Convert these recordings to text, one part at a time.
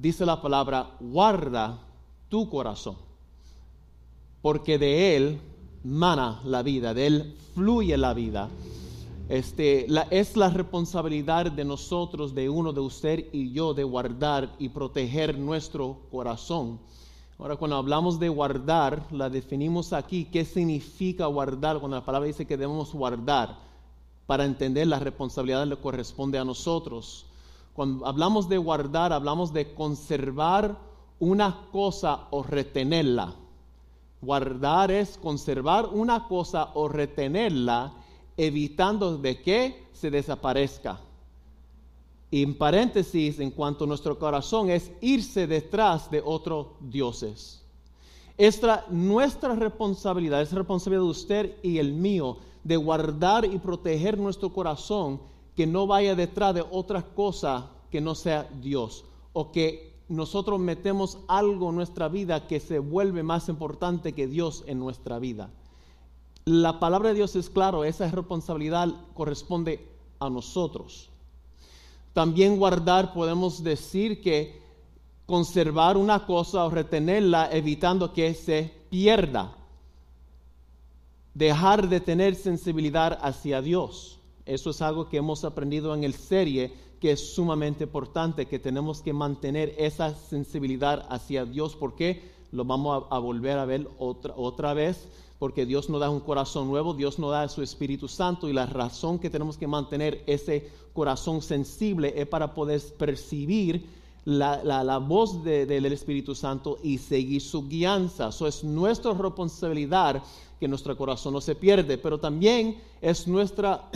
dice la palabra, guarda tu corazón, porque de él mana la vida, de él fluye la vida. Este, es la responsabilidad de nosotros, de uno, de usted y yo, de guardar y proteger nuestro corazón. Ahora, cuando hablamos de guardar, la definimos aquí. ¿Qué significa guardar? Cuando la palabra dice que debemos guardar, para entender la responsabilidad le corresponde a nosotros. Cuando hablamos de guardar, hablamos de conservar una cosa o retenerla. Guardar es conservar una cosa o retenerla evitando de que se desaparezca. Y en paréntesis, en cuanto a nuestro corazón, es irse detrás de otros dioses. Esta, nuestra responsabilidad, es responsabilidad de usted y el mío, de guardar y proteger nuestro corazón, que no vaya detrás de otra cosa que no sea Dios, o que nosotros metemos algo en nuestra vida que se vuelve más importante que Dios en nuestra vida la palabra de Dios es claro, esa responsabilidad corresponde a nosotros. También guardar, podemos decir que conservar una cosa o retenerla evitando que se pierda. Dejar de tener sensibilidad hacia Dios. Eso es algo que hemos aprendido en el serie que es sumamente importante, que tenemos que mantener esa sensibilidad hacia Dios. porque Lo vamos a, volver a ver otra, otra vez porque Dios nos da un corazón nuevo, Dios nos da su Espíritu Santo y la razón que tenemos que mantener ese corazón sensible es para poder percibir la, voz del Espíritu Santo y seguir su guianza. Eso es nuestra responsabilidad que nuestro corazón no se pierde, pero también es nuestra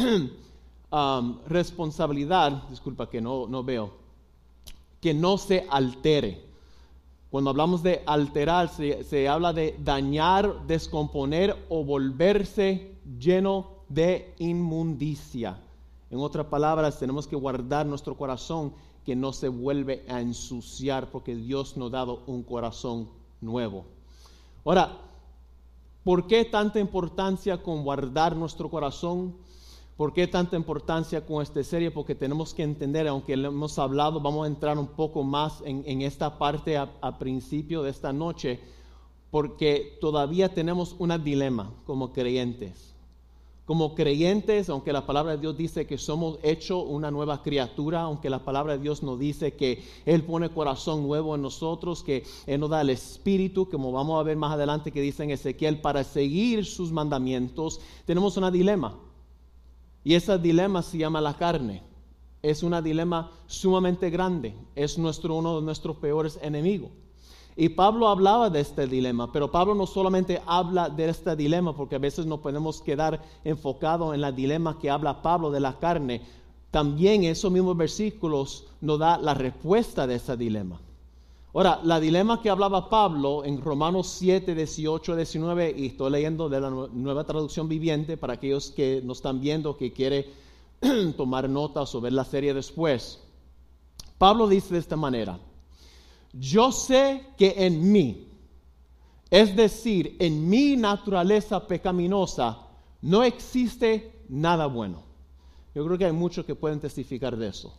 responsabilidad, disculpa que no, no veo, que no se altere. Cuando hablamos de alterar, se, habla de dañar, descomponer o volverse lleno de inmundicia. En otras palabras, tenemos que guardar nuestro corazón que no se vuelve a ensuciar porque Dios nos ha dado un corazón nuevo. Ahora, ¿por qué tanta importancia con guardar nuestro corazón? ¿Por qué tanta importancia con esta serie? Porque tenemos que entender, aunque lo hemos hablado, vamos a entrar un poco más en, esta parte a, principio de esta noche, porque todavía tenemos un dilema como creyentes. Como creyentes, aunque la palabra de Dios dice que somos hechos una nueva criatura, aunque la palabra de Dios nos dice que Él pone corazón nuevo en nosotros, que Él nos da el espíritu, como vamos a ver más adelante que dice en Ezequiel, para seguir sus mandamientos, tenemos un dilema. Y ese dilema se llama la carne. Es un dilema sumamente grande. Es nuestro, uno de nuestros peores enemigos. Y Pablo hablaba de este dilema, pero Pablo no solamente habla de este dilema, porque a veces no podemos quedar enfocados en el dilema que habla Pablo de la carne. También esos mismos versículos nos da la respuesta de ese dilema. Ahora, la dilema que hablaba Pablo en Romanos 7, 18, 19, y estoy leyendo de la nueva traducción viviente para aquellos que nos están viendo, que quiere tomar notas o ver la serie después. Pablo dice de esta manera, yo sé que en mí, es decir, en mi naturaleza pecaminosa, no existe nada bueno. Yo creo que hay muchos que pueden testificar de eso,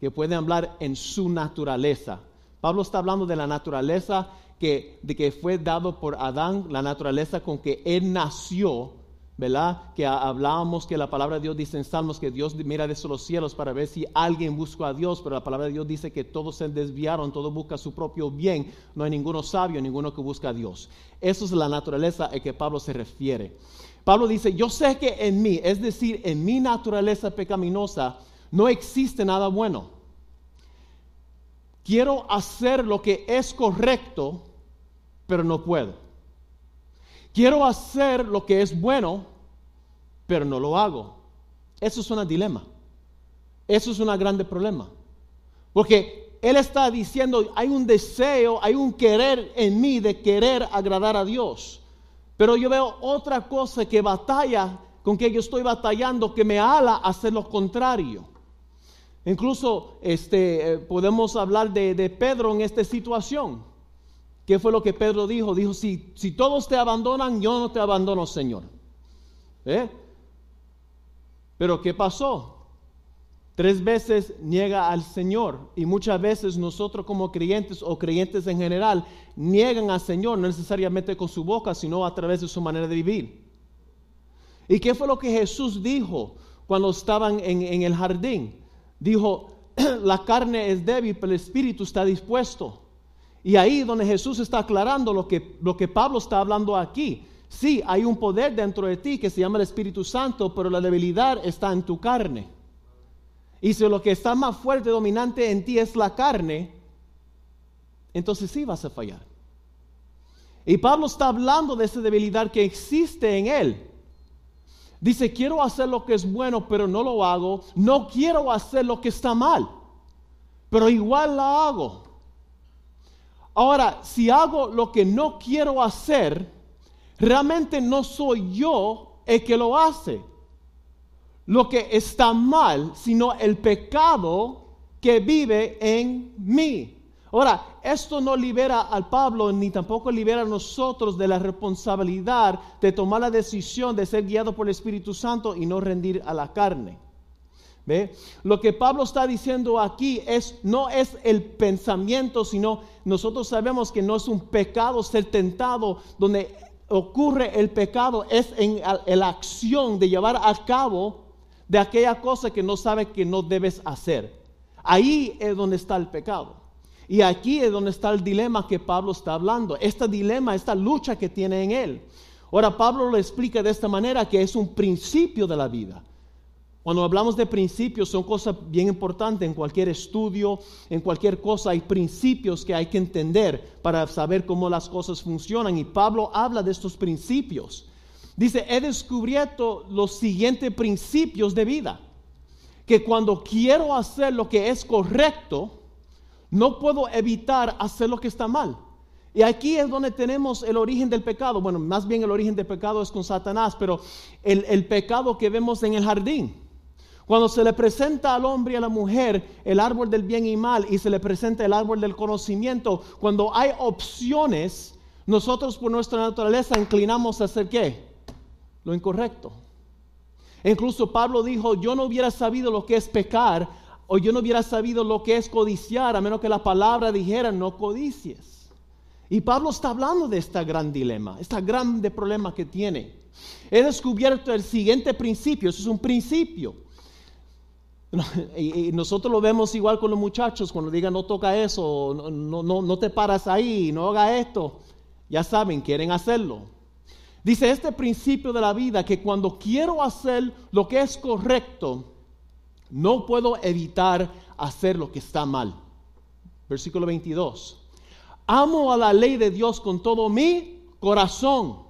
que pueden hablar en su naturaleza Pablo está hablando de la naturaleza que, de que fue dado por Adán, la naturaleza con que él nació, ¿verdad? Que hablábamos que la palabra de Dios dice en Salmos que Dios mira desde los cielos para ver si alguien busca a Dios, pero la palabra de Dios dice que todos se desviaron, todos buscan su propio bien, no hay ninguno sabio, ninguno que busca a Dios. Eso es la naturaleza a que Pablo se refiere. Pablo dice, yo sé que en mí, es decir, en mi naturaleza pecaminosa, no existe nada bueno quiero hacer lo que es correcto, pero no puedo. Quiero hacer lo que es bueno, pero no lo hago. Eso es un dilema. Eso es un grande problema. Porque Él está diciendo, hay un deseo, hay un querer en mí de querer agradar a Dios. Pero yo veo otra cosa que batalla, con que yo estoy batallando, que me ala a hacer lo contrario. Incluso este, eh, podemos hablar de, Pedro en esta situación. ¿Qué fue lo que Pedro dijo? Dijo, si, si todos te abandonan, yo no te abandono, Señor. ¿Eh? Pero ¿qué pasó? Tres veces niega al Señor y muchas veces nosotros como creyentes o creyentes en general niegan al Señor no necesariamente con su boca, sino a través de su manera de vivir. ¿Y qué fue lo que Jesús dijo cuando estaban en, el jardín? Dijo, la carne es débil, pero el espíritu está dispuesto. Y ahí donde Jesús está aclarando lo que, lo que Pablo está hablando aquí. Sí, hay un poder dentro de ti que se llama el Espíritu Santo, pero la debilidad está en tu carne. Y si lo que está más fuerte, dominante en ti es la carne, entonces sí vas a fallar. Y Pablo está hablando de esa debilidad que existe en él. Dice, quiero hacer lo que es bueno, pero no lo hago. No quiero hacer lo que está mal, pero igual la hago. Ahora, si hago lo que no quiero hacer, realmente no soy yo el que lo hace. Lo que está mal, sino el pecado que vive en mí. Ahora, esto no libera al Pablo ni tampoco libera a nosotros de la responsabilidad de tomar la decisión de ser guiado por el Espíritu Santo y no rendir a la carne. ¿Ve? Lo que Pablo está diciendo aquí es no es el pensamiento, sino nosotros sabemos que no es un pecado ser tentado donde ocurre el pecado, es en la acción de llevar a cabo de aquella cosa que no sabe que no debes hacer. Ahí es donde está el pecado. Y aquí es donde está el dilema que Pablo está hablando. Este dilema, esta lucha que tiene en él. Ahora Pablo lo explica de esta manera que es un principio de la vida. Cuando hablamos de principios son cosas bien importantes en cualquier estudio, en cualquier cosa hay principios que hay que entender para saber cómo las cosas funcionan. Y Pablo habla de estos principios. Dice, he descubierto los siguientes principios de vida. Que cuando quiero hacer lo que es correcto, no puedo evitar hacer lo que está mal. Y aquí es donde tenemos el origen del pecado. Bueno, más bien el origen del pecado es con Satanás, pero el, el, pecado que vemos en el jardín. Cuando se le presenta al hombre y a la mujer el árbol del bien y mal y se le presenta el árbol del conocimiento, cuando hay opciones, nosotros por nuestra naturaleza inclinamos a hacer qué? Lo incorrecto. incluso Pablo dijo, yo no hubiera sabido lo que es pecar o yo no hubiera sabido lo que es codiciar, a menos que la palabra dijera no codicies. Y Pablo está hablando de este gran dilema, este grande problema que tiene. He descubierto el siguiente principio, eso es un principio. Y nosotros lo vemos igual con los muchachos, cuando digan no toca eso, no, no, no te paras ahí, no haga esto. Ya saben, quieren hacerlo. Dice este principio de la vida que cuando quiero hacer lo que es correcto, no puedo evitar hacer lo que está mal. Versículo 22. Amo a la ley de Dios con todo mi corazón,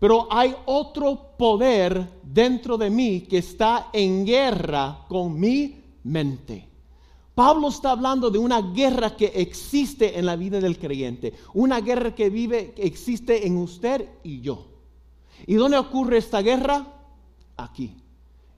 pero hay otro poder dentro de mí que está en guerra con mi mente. Pablo está hablando de una guerra que existe en la vida del creyente, una guerra que vive, que existe en usted y yo. ¿Y dónde ocurre esta guerra? Aquí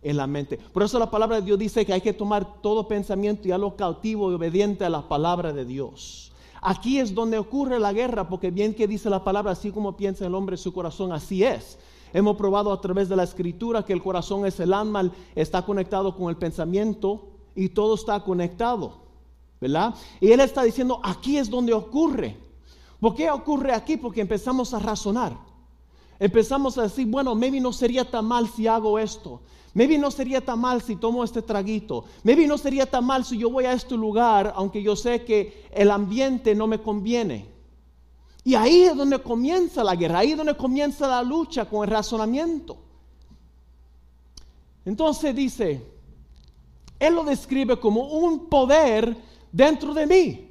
en la mente. Por eso la palabra de Dios dice que hay que tomar todo pensamiento y a lo cautivo y obediente a la palabra de Dios. Aquí es donde ocurre la guerra, porque bien que dice la palabra, así como piensa el hombre su corazón, así es. Hemos probado a través de la escritura que el corazón es el alma, está conectado con el pensamiento y todo está conectado, ¿verdad? Y él está diciendo, aquí es donde ocurre. ¿Por qué ocurre aquí? Porque empezamos a razonar. Empezamos a decir, bueno, maybe no sería tan mal si hago esto. Maybe no sería tan mal si tomo este traguito. Maybe no sería tan mal si yo voy a este lugar, aunque yo sé que el ambiente no me conviene. Y ahí es donde comienza la guerra, ahí es donde comienza la lucha con el razonamiento. Entonces dice, él lo describe como un poder dentro de mí.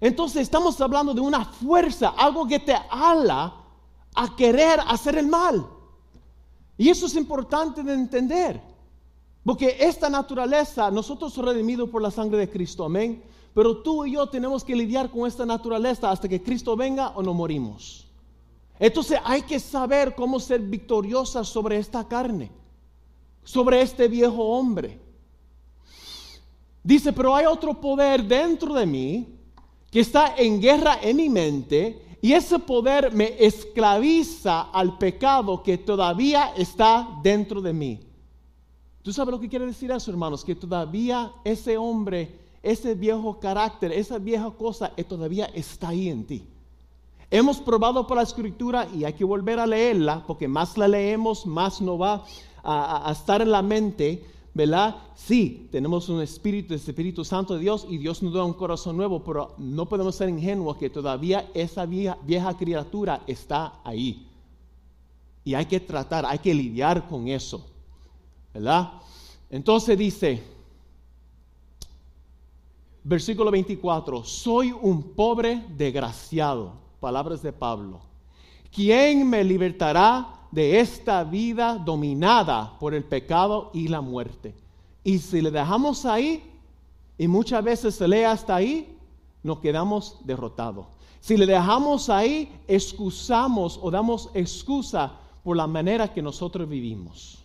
Entonces estamos hablando de una fuerza, algo que te ala a querer hacer el mal. Y eso es importante de entender. Porque esta naturaleza, nosotros somos redimidos por la sangre de Cristo, amén. Pero tú y yo tenemos que lidiar con esta naturaleza hasta que Cristo venga o no morimos. Entonces hay que saber cómo ser victoriosa sobre esta carne, sobre este viejo hombre. Dice, pero hay otro poder dentro de mí que está en guerra en mi mente y ese poder me esclaviza al pecado que todavía está dentro de mí. ¿Tú sabes lo que quiere decir eso, hermanos? Que todavía ese hombre, ese viejo carácter, esa vieja cosa, eh, todavía está ahí en ti. Hemos probado por la escritura y hay que volver a leerla, porque más la leemos, más nos va a estar en la mente ¿verdad? Sí, tenemos un espíritu, el Espíritu Santo de Dios y Dios nos da un corazón nuevo, pero no podemos ser ingenuos que todavía esa vieja, vieja criatura está ahí. Y hay que tratar, hay que lidiar con eso, ¿verdad? Entonces dice, versículo 24, soy un pobre desgraciado, palabras de Pablo. ¿Quién me libertará de esta vida dominada por el pecado y la muerte. Y si le dejamos ahí, y muchas veces se lee hasta ahí, nos quedamos derrotados. Si le dejamos ahí, excusamos o damos excusa por la manera que nosotros vivimos.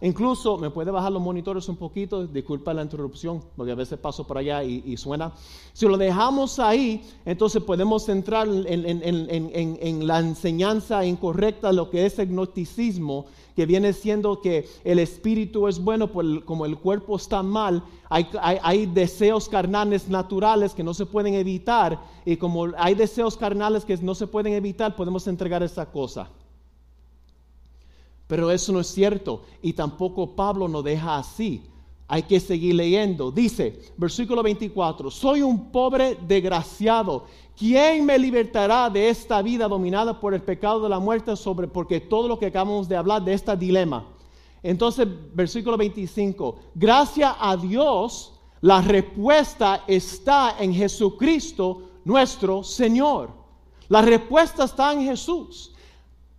Incluso me puede bajar los monitores un poquito, disculpa la interrupción, porque a veces paso por allá y, suena. Si lo dejamos ahí, entonces podemos entrar en, la enseñanza incorrecta, lo que es el gnosticismo, que viene siendo que el espíritu es bueno, como el cuerpo está mal, hay, hay, deseos carnales naturales que no se pueden evitar, y como hay deseos carnales que no se pueden evitar, podemos entregar esa cosa. Pero eso no es cierto y tampoco Pablo nos deja así. Hay que seguir leyendo. Dice, versículo 24, soy un pobre desgraciado. ¿Quién me libertará de esta vida dominada por el pecado de la muerte sobre porque todo lo que acabamos de hablar de este dilema? Entonces, versículo 25, gracias a Dios, la respuesta está en Jesucristo, nuestro Señor. La respuesta está en Jesús.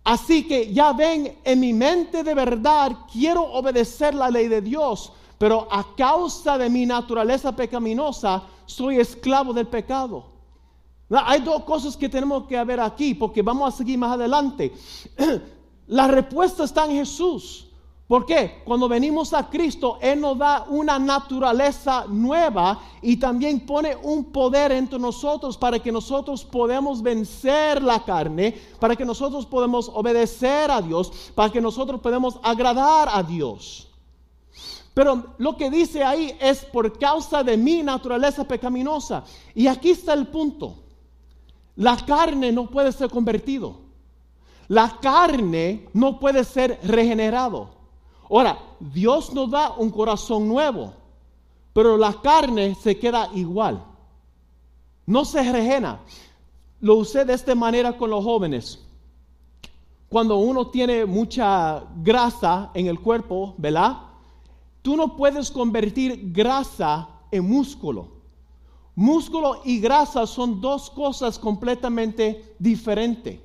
Así que ya ven, en mi mente de verdad quiero obedecer la ley de Dios, pero a causa de mi naturaleza pecaminosa soy esclavo del pecado. Hay dos cosas que tenemos que ver aquí, porque vamos a seguir más adelante. La respuesta está en Jesús. ¿Por qué? Cuando venimos a Cristo, Él nos da una naturaleza nueva y también pone un poder entre nosotros para que nosotros podamos vencer la carne, para que nosotros podamos obedecer a Dios, para que nosotros podamos agradar a Dios. Pero lo que dice ahí es por causa de mi naturaleza pecaminosa. Y aquí está el punto. La carne no puede ser convertido. La carne no puede ser regenerado. Ahora, Dios nos da un corazón nuevo, pero la carne se queda igual. No se rejena. Lo usé de esta manera con los jóvenes. Cuando uno tiene mucha grasa en el cuerpo, ¿verdad? Tú no puedes convertir grasa en músculo. Músculo y grasa son dos cosas completamente diferentes.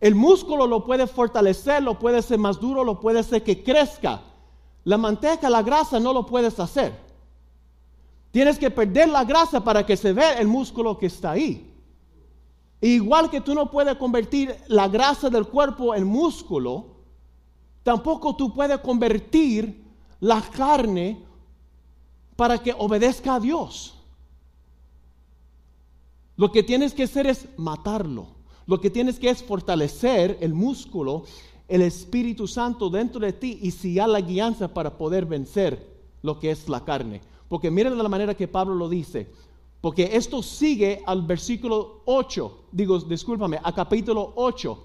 El músculo lo puede fortalecer, lo puede hacer más duro, lo puede hacer que crezca. La manteca, la grasa no lo puedes hacer. Tienes que perder la grasa para que se vea el músculo que está ahí. Igual que tú no puedes convertir la grasa del cuerpo en músculo, tampoco tú puedes convertir la carne para que obedezca a Dios. Lo que tienes que hacer es matarlo. Lo que tienes que es fortalecer el músculo, el Espíritu Santo dentro de ti y si la guianza para poder vencer lo que es la carne. Porque miren la manera que Pablo lo dice. Porque esto sigue al versículo 8, digo, discúlpame, a capítulo 8.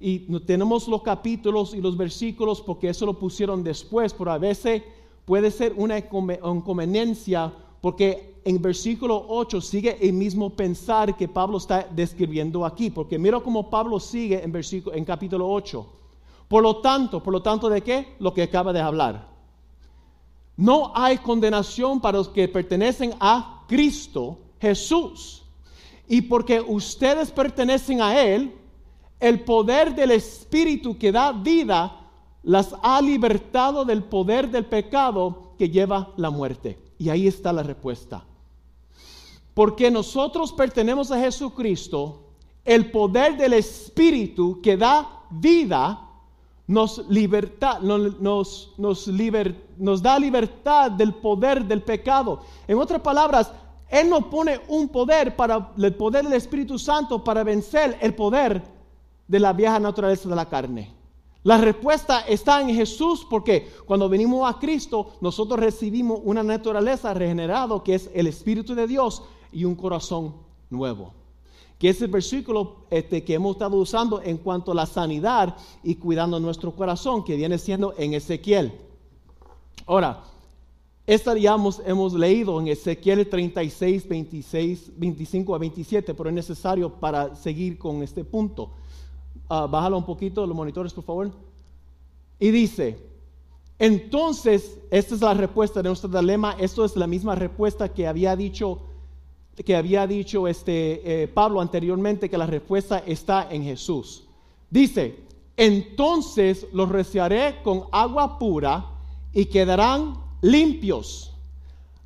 Y tenemos los capítulos y los versículos porque eso lo pusieron después, pero a veces puede ser una inconveniencia porque en versículo 8 sigue el mismo pensar que Pablo está describiendo aquí, porque mira cómo Pablo sigue en, versículo, en capítulo 8. Por lo tanto, por lo tanto, ¿de qué? Lo que acaba de hablar. No hay condenación para los que pertenecen a Cristo Jesús. Y porque ustedes pertenecen a Él, el poder del Espíritu que da vida las ha libertado del poder del pecado que lleva la muerte. Y ahí está la respuesta. Porque nosotros pertenecemos a Jesucristo, el poder del Espíritu que da vida nos, libertad, nos, nos, nos da libertad del poder del pecado. En otras palabras, Él nos pone un poder para el poder del Espíritu Santo para vencer el poder de la vieja naturaleza de la carne. La respuesta está en Jesús porque cuando venimos a Cristo nosotros recibimos una naturaleza regenerada que es el Espíritu de Dios y un corazón nuevo. Que es el versículo este, que hemos estado usando en cuanto a la sanidad y cuidando nuestro corazón, que viene siendo en Ezequiel. Ahora, esta ya hemos, leído en Ezequiel 36, 26, 25 a 27, pero es necesario para seguir con este punto. Uh, un poquito, los monitores, por favor. Y dice, entonces, esta es la respuesta de nuestro dilema. Esto es la misma respuesta que había dicho, que había dicho este, eh, Pablo anteriormente, que la respuesta está en Jesús. Dice, entonces los rociaré con agua pura y quedarán limpios.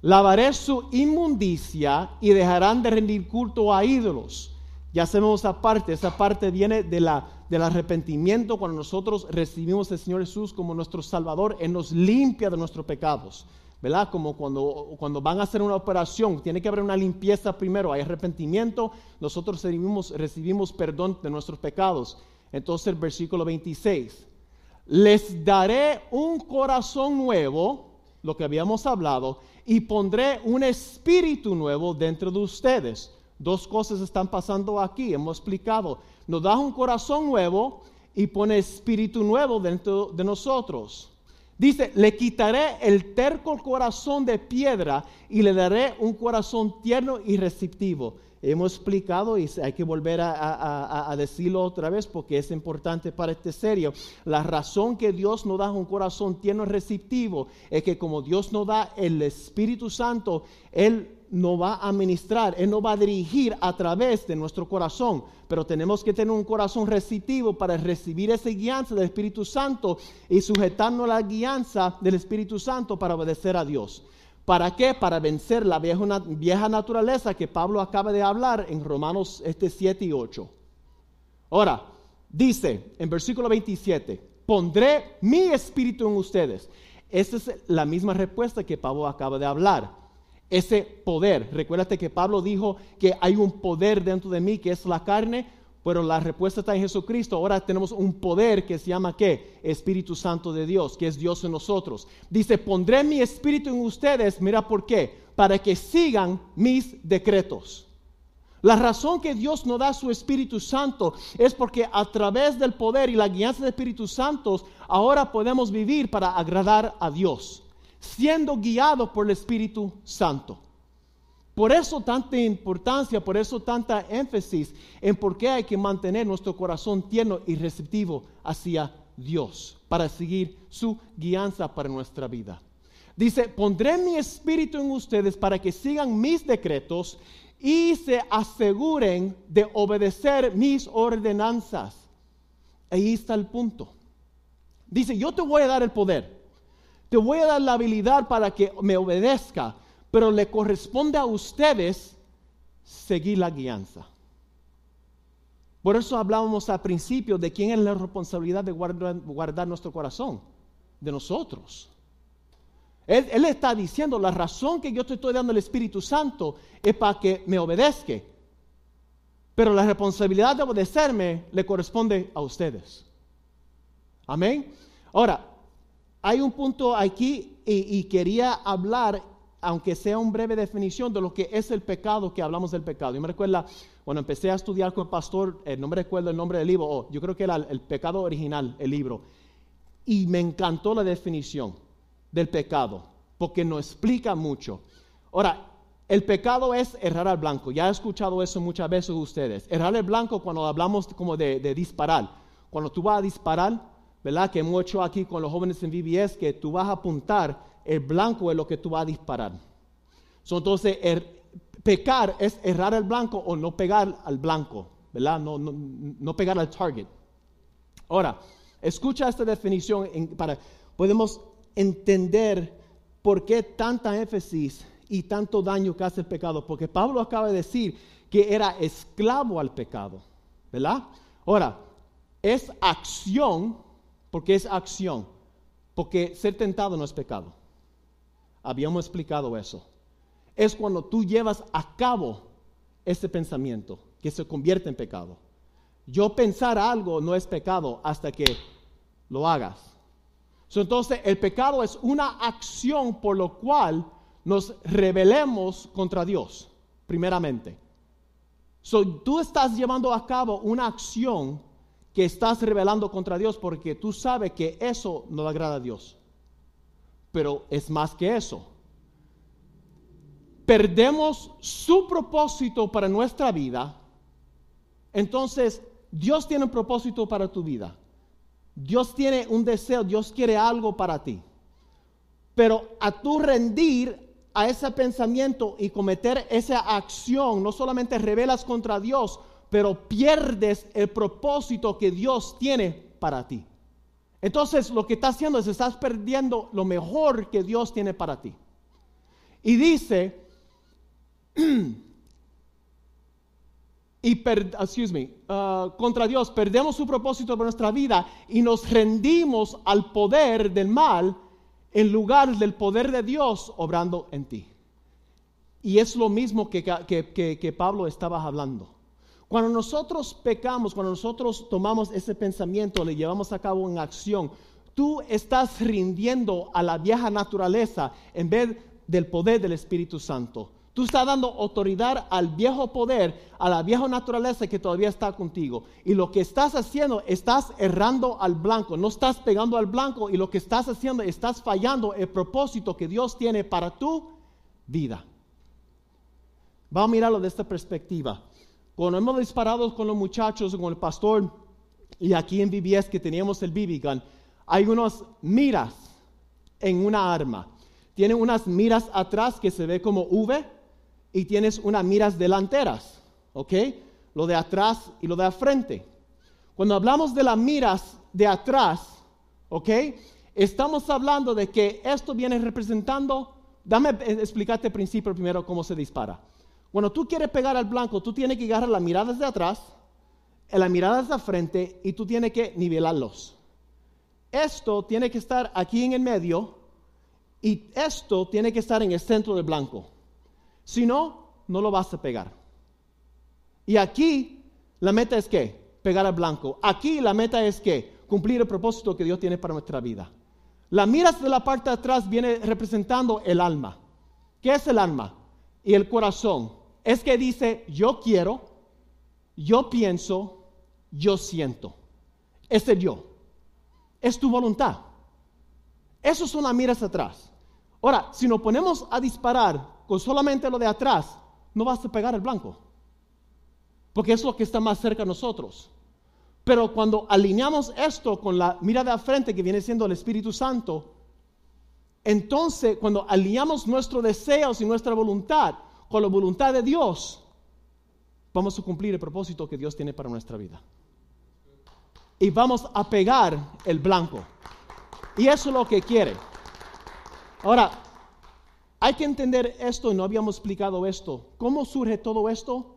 Lavaré su inmundicia y dejarán de rendir culto a ídolos. Ya sabemos esa parte, esa parte viene de la, del arrepentimiento cuando nosotros recibimos al Señor Jesús como nuestro Salvador, Él nos limpia de nuestros pecados. ¿verdad? Como cuando, cuando van a hacer una operación, tiene que haber una limpieza primero, hay arrepentimiento, nosotros recibimos, recibimos perdón de nuestros pecados. Entonces el versículo 26, les daré un corazón nuevo, lo que habíamos hablado, y pondré un espíritu nuevo dentro de ustedes. Dos cosas están pasando aquí, hemos explicado. Nos da un corazón nuevo y pone espíritu nuevo dentro de nosotros. Dice, le quitaré el terco corazón de piedra y le daré un corazón tierno y receptivo. Hemos explicado y hay que volver a, decirlo otra vez porque es importante para este serio. La razón que Dios nos da un corazón tierno y receptivo es que como Dios nos da el Espíritu Santo, Él no va a ministrar, Él no va a dirigir a través de nuestro corazón, pero tenemos que tener un corazón receptivo para recibir esa guianza del Espíritu Santo y sujetarnos a la guianza del Espíritu Santo para obedecer a Dios. ¿Para qué? Para vencer la vieja, vieja naturaleza que Pablo acaba de hablar en Romanos este 7 y 8. Ahora, dice en versículo 27, pondré mi espíritu en ustedes. Esa es la misma respuesta que Pablo acaba de hablar ese poder. Recuérdate que Pablo dijo que hay un poder dentro de mí que es la carne, pero la respuesta está en Jesucristo. Ahora tenemos un poder que se llama ¿qué? Espíritu Santo de Dios, que es Dios en nosotros. Dice, pondré mi espíritu en ustedes, mira por qué, para que sigan mis decretos. La razón que Dios nos da su Espíritu Santo es porque a través del poder y la guianza del Espíritu Santo, ahora podemos vivir para agradar a Dios siendo guiado por el Espíritu Santo. Por eso tanta importancia, por eso tanta énfasis en por qué hay que mantener nuestro corazón tierno y receptivo hacia Dios para seguir su guianza para nuestra vida. Dice, pondré mi espíritu en ustedes para que sigan mis decretos y se aseguren de obedecer mis ordenanzas. Ahí está el punto. Dice, yo te voy a dar el poder. Te voy a dar la habilidad para que me obedezca, pero le corresponde a ustedes seguir la guianza. Por eso hablábamos al principio de quién es la responsabilidad de guardar, nuestro corazón, de nosotros. Él, está diciendo, la razón que yo te estoy dando al Espíritu Santo es para que me obedezca. Pero la responsabilidad de obedecerme le corresponde a ustedes. Amén. Ahora, hay un punto aquí y, quería hablar, aunque sea una breve definición, de lo que es el pecado, que hablamos del pecado. Yo me recuerdo, cuando empecé a estudiar con el pastor, eh, no me recuerdo el nombre del libro, oh, yo creo que era el pecado original, el libro. Y me encantó la definición del pecado, porque nos explica mucho. Ahora, el pecado es errar al blanco. Ya he escuchado eso muchas veces ustedes. Errar al blanco cuando hablamos como de, de disparar. Cuando tú vas a disparar, ¿verdad? Que hemos hecho aquí con los jóvenes en VBS, que tú vas a apuntar, el blanco es lo que tú vas a disparar. entonces, er, pecar es errar al blanco o no pegar al blanco, ¿verdad? No, no, no pegar al target. Ahora, escucha esta definición para podemos entender por qué tanta énfasis y tanto daño que hace el pecado, porque Pablo acaba de decir que era esclavo al pecado, ¿verdad? Ahora, es acción porque es acción. Porque ser tentado no es pecado. Habíamos explicado eso. Es cuando tú llevas a cabo ese pensamiento que se convierte en pecado. Yo pensar algo no es pecado hasta que lo hagas. entonces, el pecado es una acción por lo cual nos rebelemos contra Dios, primeramente. So, tú estás llevando a cabo una acción que estás rebelando contra Dios porque tú sabes que eso no le agrada a Dios. Pero es más que eso. Perdemos su propósito para nuestra vida. Entonces, Dios tiene un propósito para tu vida. Dios tiene un deseo, Dios quiere algo para ti. Pero a tu rendir a ese pensamiento y cometer esa acción, no solamente rebelas contra Dios, pero pierdes el propósito que Dios tiene para ti. Entonces lo que estás haciendo es estás perdiendo lo mejor que Dios tiene para ti. Y dice, y excuse me, uh, contra Dios perdemos su propósito de nuestra vida y nos rendimos al poder del mal en lugar del poder de Dios obrando en ti. Y es lo mismo que, que, Pablo estaba hablando. Cuando nosotros pecamos, cuando nosotros tomamos ese pensamiento, le llevamos a cabo en acción, tú estás rindiendo a la vieja naturaleza en vez del poder del Espíritu Santo. Tú estás dando autoridad al viejo poder, a la vieja naturaleza que todavía está contigo. Y lo que estás haciendo, estás errando al blanco, no estás pegando al blanco y lo que estás haciendo, estás fallando el propósito que Dios tiene para tu vida. Vamos a mirarlo de esta perspectiva. Cuando hemos disparado con los muchachos, con el pastor, y aquí en VBS que teníamos el BB gun, hay unas miras en una arma. Tiene unas miras atrás que se ve como V y tienes unas miras delanteras, ¿ok? Lo de atrás y lo de frente. Cuando hablamos de las miras de atrás, ¿ok? Estamos hablando de que esto viene representando, dame explicarte el principio primero cómo se dispara. Cuando tú quieres pegar al blanco, tú tienes que agarrar las miradas de atrás, las miradas de frente y tú tienes que nivelarlos. Esto tiene que estar aquí en el medio y esto tiene que estar en el centro del blanco. Si no, no lo vas a pegar. Y aquí la meta es que pegar al blanco. Aquí la meta es que cumplir el propósito que Dios tiene para nuestra vida. La miras de la parte de atrás viene representando el alma. ¿Qué es el alma? Y el corazón. Es que dice, yo quiero, yo pienso, yo siento. Es el yo. Es tu voluntad. Eso son las miras atrás. Ahora, si nos ponemos a disparar con solamente lo de atrás, no vas a pegar el blanco. Porque es lo que está más cerca de nosotros. Pero cuando alineamos esto con la mirada de frente que viene siendo el Espíritu Santo, entonces cuando alineamos nuestros deseos y nuestra voluntad con la voluntad de Dios, vamos a cumplir el propósito que Dios tiene para nuestra vida. Y vamos a pegar el blanco. Y eso es lo que quiere. Ahora, hay que entender esto, y no habíamos explicado esto. ¿Cómo surge todo esto?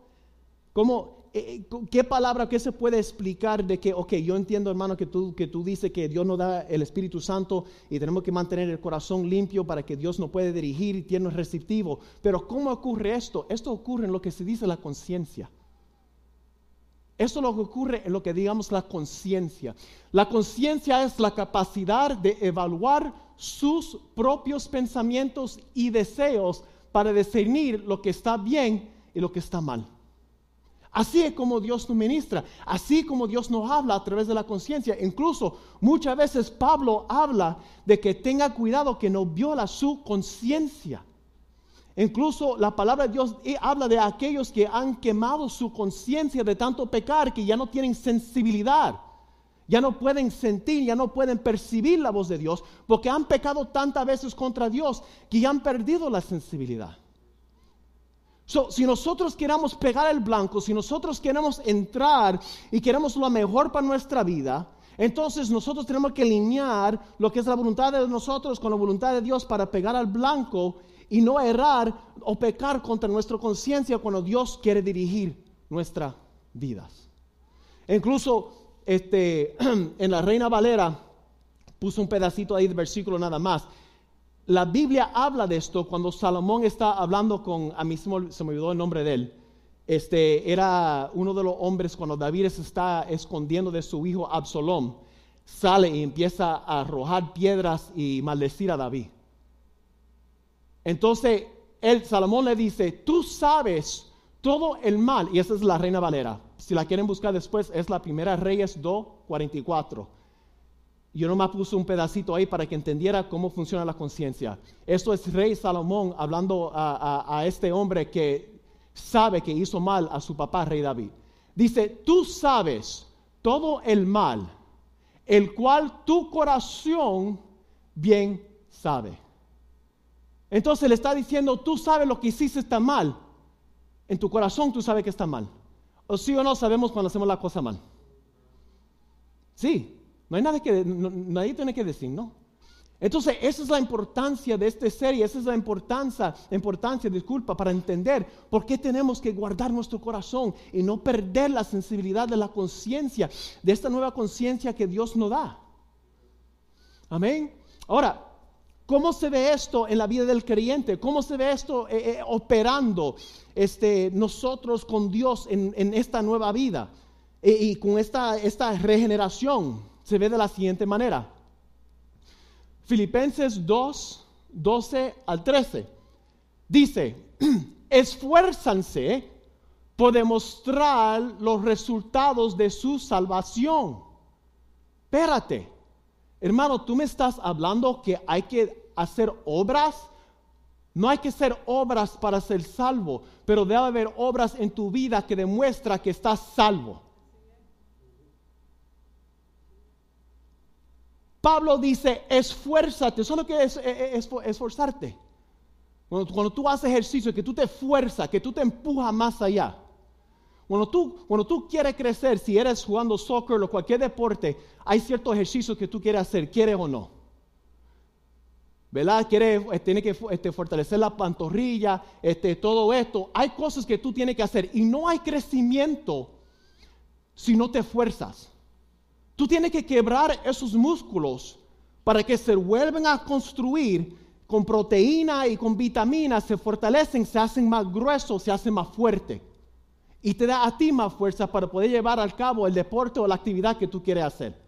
¿Cómo, ¿Qué palabra, qué se puede explicar de que, ok, yo entiendo hermano que tú, que tú dices que Dios nos da el Espíritu Santo y tenemos que mantener el corazón limpio para que Dios nos puede dirigir y tiene receptivo. Pero ¿cómo ocurre esto? Esto ocurre en lo que se dice la conciencia. Esto es lo que ocurre en lo que digamos la conciencia. La conciencia es la capacidad de evaluar sus propios pensamientos y deseos para discernir lo que está bien y lo que está mal. Así es como Dios nos ministra, así como Dios nos habla a través de la conciencia. Incluso muchas veces Pablo habla de que tenga cuidado que no viola su conciencia. Incluso la palabra de Dios habla de aquellos que han quemado su conciencia de tanto pecar que ya no tienen sensibilidad ya no pueden sentir, ya no pueden percibir la voz de Dios, porque han pecado tantas veces contra Dios que ya han perdido la sensibilidad. Si nosotros queremos pegar el blanco, si nosotros queremos entrar y queremos lo mejor para nuestra vida, entonces nosotros tenemos que alinear lo que es la voluntad de nosotros con la voluntad de Dios para pegar al blanco y no errar o pecar contra nuestra conciencia cuando Dios quiere dirigir nuestras vidas. incluso este, en la Reina Valera puso un pedacito ahí de versículo nada más. La Biblia habla de esto cuando Salomón está hablando con, a mí se me, olvidó el nombre de él, este, era uno de los hombres cuando David se está escondiendo de su hijo Absalom. sale y empieza a arrojar piedras y maldecir a David. Entonces, el Salomón le dice, tú sabes todo el mal, y esa es la Reina Valera. Si la quieren buscar después, es la primera Reyes 2.44. Yo nomás puse un pedacito ahí para que entendiera cómo funciona la conciencia. Esto es Rey Salomón hablando a, este hombre que sabe que hizo mal a su papá, Rey David. Dice, tú sabes todo el mal, el cual tu corazón bien sabe. Entonces le está diciendo, tú sabes lo que hiciste está mal. En tu corazón tú sabes que está mal. O sí o no sabemos cuando hacemos la cosa mal. Sí, no hay nada que, nadie tiene que decir, ¿no? Entonces, esa es la importancia de esta serie, esa es la importancia, importancia, disculpa, para entender por qué tenemos que guardar nuestro corazón y no perder la sensibilidad de la conciencia, de esta nueva conciencia que Dios nos da. Amén. Ahora, ¿cómo se ve esto en la vida del creyente? ¿Cómo se ve esto eh, eh, operando este, nosotros con Dios en, esta nueva vida y, y con esta, esta regeneración? Se ve de la siguiente manera. Filipenses 2, 12 al 13. Dice, esfuérzanse por demostrar los resultados de su salvación. Espérate, hermano, tú me estás hablando que hay que hacer obras. No hay que hacer obras para ser salvo, pero debe haber obras en tu vida que demuestra que estás salvo. Pablo dice, esfuérzate. ¿Eso es lo que es, esforzarte? Cuando, tú haces ejercicio, que tú te esfuerzas, que tú te empujas más allá. Cuando tú, cuando tú quieres crecer, si eres jugando soccer o cualquier deporte, hay ciertos ejercicios que tú quieres hacer, quieres o no. ¿Verdad? Quieres, eh, tiene que este, fortalecer la pantorrilla, este, todo esto. Hay cosas que tú tienes que hacer y no hay crecimiento si no te esfuerzas. Tú tienes que quebrar esos músculos para que se vuelvan a construir con proteína y con vitaminas, se fortalecen, se hacen más gruesos, se hacen más fuertes. Y te da a ti más fuerza para poder llevar al cabo el deporte o la actividad que tú quieres hacer.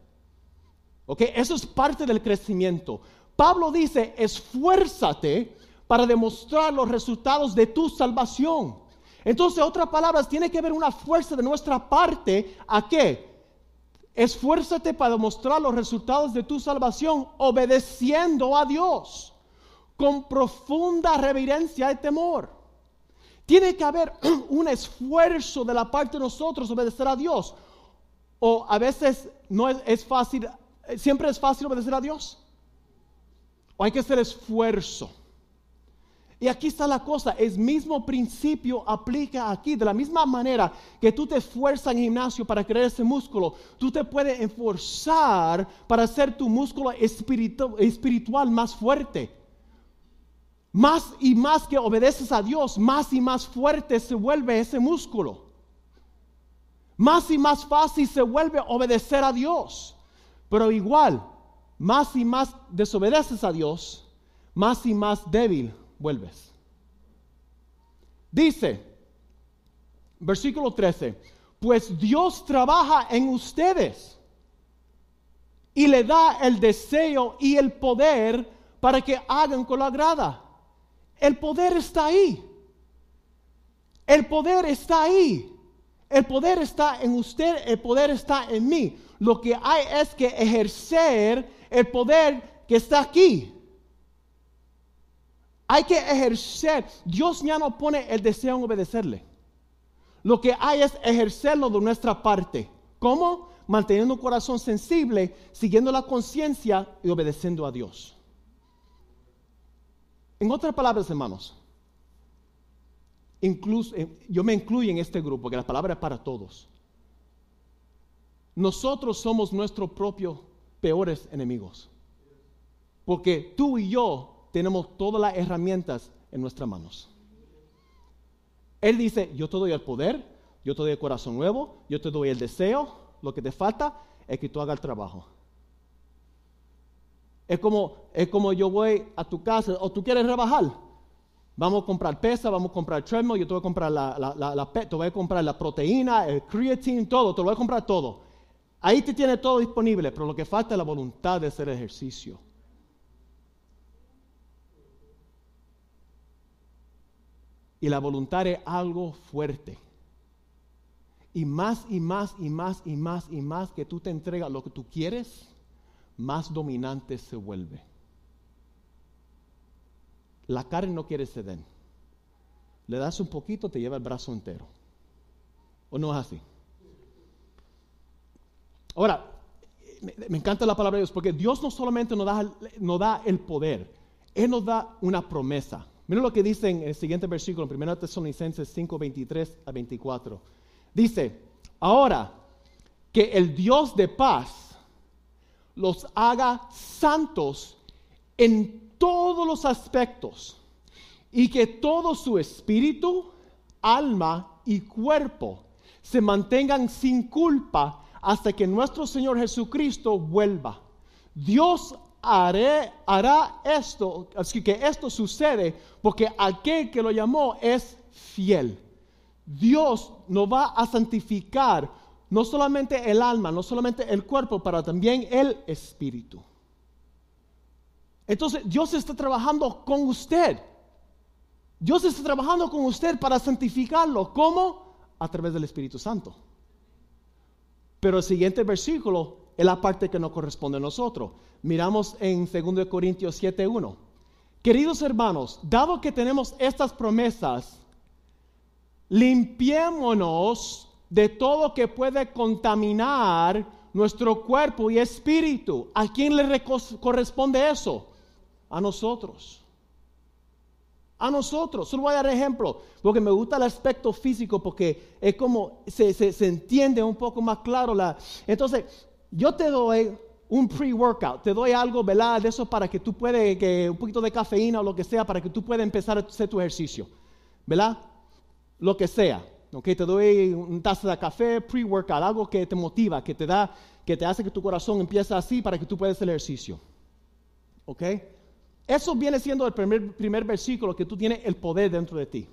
¿Ok? Eso es parte del crecimiento. Pablo dice, esfuérzate para demostrar los resultados de tu salvación. Entonces, otras palabras, tiene que haber una fuerza de nuestra parte a qué? Esfuérzate para mostrar los resultados de tu salvación obedeciendo a Dios con profunda reverencia y temor. Tiene que haber un esfuerzo de la parte de nosotros obedecer a Dios. O a veces no es, fácil, siempre es fácil obedecer a Dios. O hay que hacer esfuerzo. Y aquí está la cosa, el mismo principio aplica aquí. De la misma manera que tú te esfuerzas en gimnasio para crear ese músculo, tú te puedes esforzar para hacer tu músculo espiritual más fuerte. Más y más que obedeces a Dios, más y más fuerte se vuelve ese músculo. Más y más fácil se vuelve obedecer a Dios. Pero igual, más y más desobedeces a Dios, más y más débil vuelves. Dice, versículo 13, pues Dios trabaja en ustedes y le da el deseo y el poder para que hagan con la grada. El poder está ahí. El poder está ahí. El poder está en usted, el poder está en mí. Lo que hay es que ejercer el poder que está aquí. Hay que ejercer. Dios ya no pone el deseo en obedecerle. Lo que hay es ejercerlo de nuestra parte. ¿Cómo? Manteniendo un corazón sensible, siguiendo la conciencia y obedeciendo a Dios. En otras palabras, hermanos, incluso, eh, yo me incluyo en este grupo, que la palabra es para todos. Nosotros somos nuestros propios peores enemigos. Porque tú y yo tenemos todas las herramientas en nuestras manos. Él dice, yo te doy el poder, yo te doy el corazón nuevo, yo te doy el deseo, lo que te falta es que tú hagas el trabajo. Es como, es como yo voy a tu casa, o tú quieres rebajar, vamos a comprar pesa, vamos a comprar treadmill, yo te voy a comprar la, a comprar la proteína, el creatine, todo, te lo voy a comprar todo. Ahí te tiene todo disponible, pero lo que falta es la voluntad de hacer ejercicio. Y la voluntad es algo fuerte. Y más y más y más y más y más que tú te entregas lo que tú quieres, más dominante se vuelve. La carne no quiere ceder. Le das un poquito, te lleva el brazo entero. ¿O no es así? Ahora, me, encanta la palabra de Dios porque Dios no solamente nos da, nos da el poder, Él nos da una promesa. Miren lo que dice en el siguiente versículo, en 1 Tesalonicenses 5, 23 a 24. Dice, ahora que el Dios de paz los haga santos en todos los aspectos y que todo su espíritu, alma y cuerpo se mantengan sin culpa hasta que nuestro Señor Jesucristo vuelva. Dios hará esto, así que esto sucede porque aquel que lo llamó es fiel. Dios nos va a santificar no solamente el alma, no solamente el cuerpo, pero también el espíritu. Entonces Dios está trabajando con usted. Dios está trabajando con usted para santificarlo. ¿Cómo? A través del Espíritu Santo. Pero el siguiente versículo es la parte que nos corresponde a nosotros. Miramos en 2 Corintios 7:1. Queridos hermanos, dado que tenemos estas promesas, limpiémonos de todo que puede contaminar nuestro cuerpo y espíritu. ¿A quién le corresponde eso? A nosotros a nosotros. Solo voy a dar ejemplo, porque me gusta el aspecto físico, porque es como se, se, entiende un poco más claro. La, entonces, yo te doy un pre-workout, te doy algo, ¿verdad? De eso para que tú puedas, que un poquito de cafeína o lo que sea, para que tú puedas empezar a hacer tu ejercicio, ¿verdad? Lo que sea. ¿ok? Te doy un taza de café, pre-workout, algo que te motiva, que te da, que te hace que tu corazón empiece así para que tú puedas hacer el ejercicio. ¿Ok? Eso viene siendo el primer, primer versículo que tú tienes el poder dentro de ti.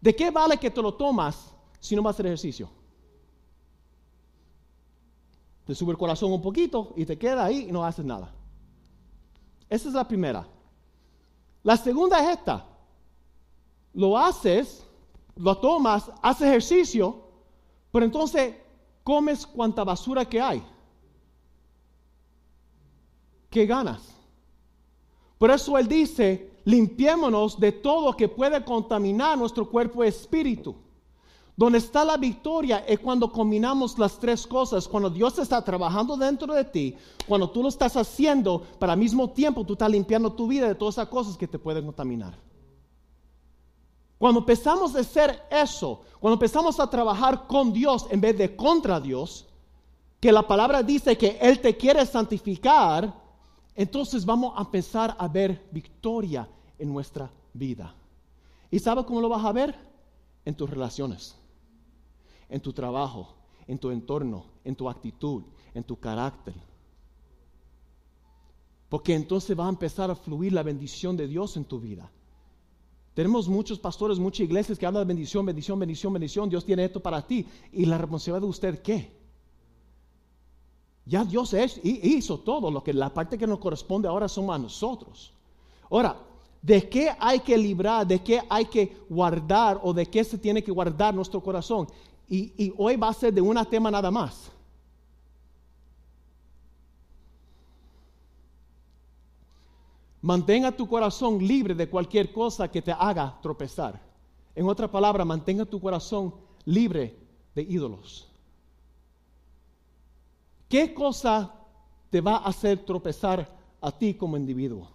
¿De qué vale que te lo tomas si no vas a hacer ejercicio? Te sube el corazón un poquito y te queda ahí y no haces nada. Esa es la primera. La segunda es esta. Lo haces, lo tomas, haces ejercicio, pero entonces comes cuanta basura que hay. ¿Qué ganas? Por eso Él dice, limpiémonos de todo que puede contaminar nuestro cuerpo y espíritu. Donde está la victoria es cuando combinamos las tres cosas, cuando Dios está trabajando dentro de ti, cuando tú lo estás haciendo, pero al mismo tiempo tú estás limpiando tu vida de todas esas cosas que te pueden contaminar. Cuando empezamos a hacer eso, cuando empezamos a trabajar con Dios en vez de contra Dios, que la palabra dice que Él te quiere santificar, entonces vamos a empezar a ver victoria en nuestra vida. ¿Y sabe cómo lo vas a ver? En tus relaciones, en tu trabajo, en tu entorno, en tu actitud, en tu carácter. Porque entonces va a empezar a fluir la bendición de Dios en tu vida. Tenemos muchos pastores, muchas iglesias que hablan de bendición, bendición, bendición, bendición. Dios tiene esto para ti. ¿Y la responsabilidad de usted qué? Ya Dios hizo todo, lo que la parte que nos corresponde ahora somos a nosotros. Ahora, ¿de qué hay que librar? ¿De qué hay que guardar? ¿O de qué se tiene que guardar nuestro corazón? Y, hoy va a ser de un tema nada más. Mantenga tu corazón libre de cualquier cosa que te haga tropezar. En otra palabra, mantenga tu corazón libre de ídolos. ¿Qué cosa te va a hacer tropezar a ti como individuo?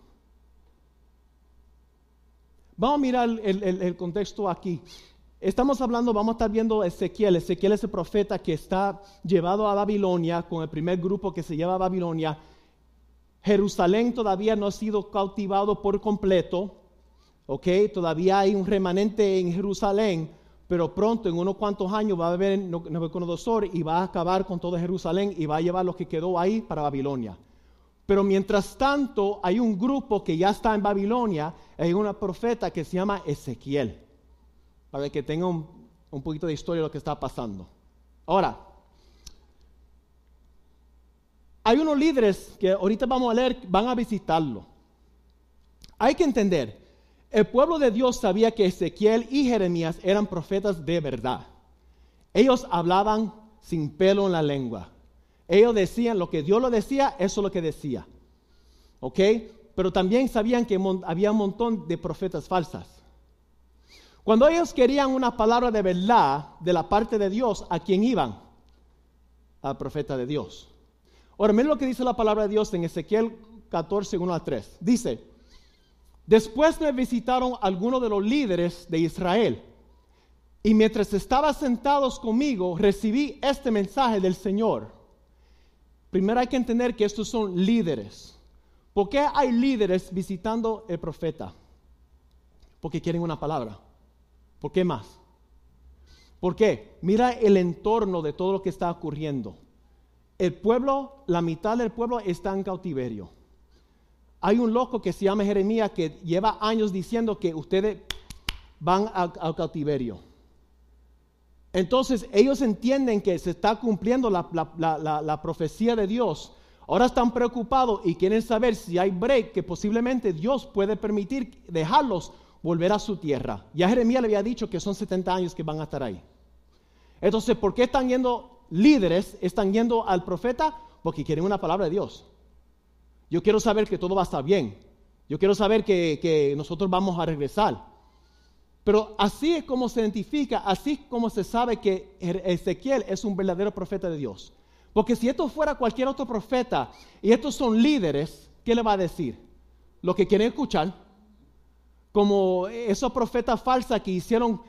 Vamos a mirar el, contexto aquí. Estamos hablando, vamos a estar viendo Ezequiel. Ezequiel es el profeta que está llevado a Babilonia con el primer grupo que se lleva a Babilonia. Jerusalén todavía no ha sido cautivado por completo. ¿Ok? Todavía hay un remanente en Jerusalén pero pronto, en unos cuantos años, va a haber Nabucodonosor y va a acabar con todo Jerusalén y va a llevar lo que quedó ahí para Babilonia. Pero mientras tanto, hay un grupo que ya está en Babilonia, hay una profeta que se llama Ezequiel, para que tenga un, un poquito de historia de lo que está pasando. Ahora, hay unos líderes que ahorita vamos a leer, van a visitarlo. Hay que entender, el pueblo de Dios sabía que Ezequiel y Jeremías eran profetas de verdad. Ellos hablaban sin pelo en la lengua. Ellos decían lo que Dios lo decía, eso es lo que decía. ¿Ok? Pero también sabían que había un montón de profetas falsas. Cuando ellos querían una palabra de verdad de la parte de Dios, ¿a quién iban? Al profeta de Dios. Ahora, miren lo que dice la palabra de Dios en Ezequiel 14, 1 a 3. Dice, después me visitaron algunos de los líderes de Israel. Y mientras estaban sentados conmigo, recibí este mensaje del Señor. Primero hay que entender que estos son líderes. ¿Por qué hay líderes visitando el profeta? Porque quieren una palabra. ¿Por qué más? ¿Por qué? Mira el entorno de todo lo que está ocurriendo. El pueblo, la mitad del pueblo está en cautiverio. Hay un loco que se llama Jeremías que lleva años diciendo que ustedes van al, cautiverio. Entonces ellos entienden que se está cumpliendo la, la, profecía de Dios. Ahora están preocupados y quieren saber si hay break que posiblemente Dios puede permitir dejarlos volver a su tierra. Ya Jeremías le había dicho que son 70 años que van a estar ahí. Entonces, ¿por qué están yendo líderes están yendo al profeta porque quieren una palabra de Dios. Yo quiero saber que todo va a estar bien. Yo quiero saber que, nosotros vamos a regresar. Pero así es como se identifica, así es como se sabe que Ezequiel es un verdadero profeta de Dios. Porque si esto fuera cualquier otro profeta y estos son líderes, ¿qué le va a decir? Lo que quieren escuchar. Como esos profetas falsos que hicieron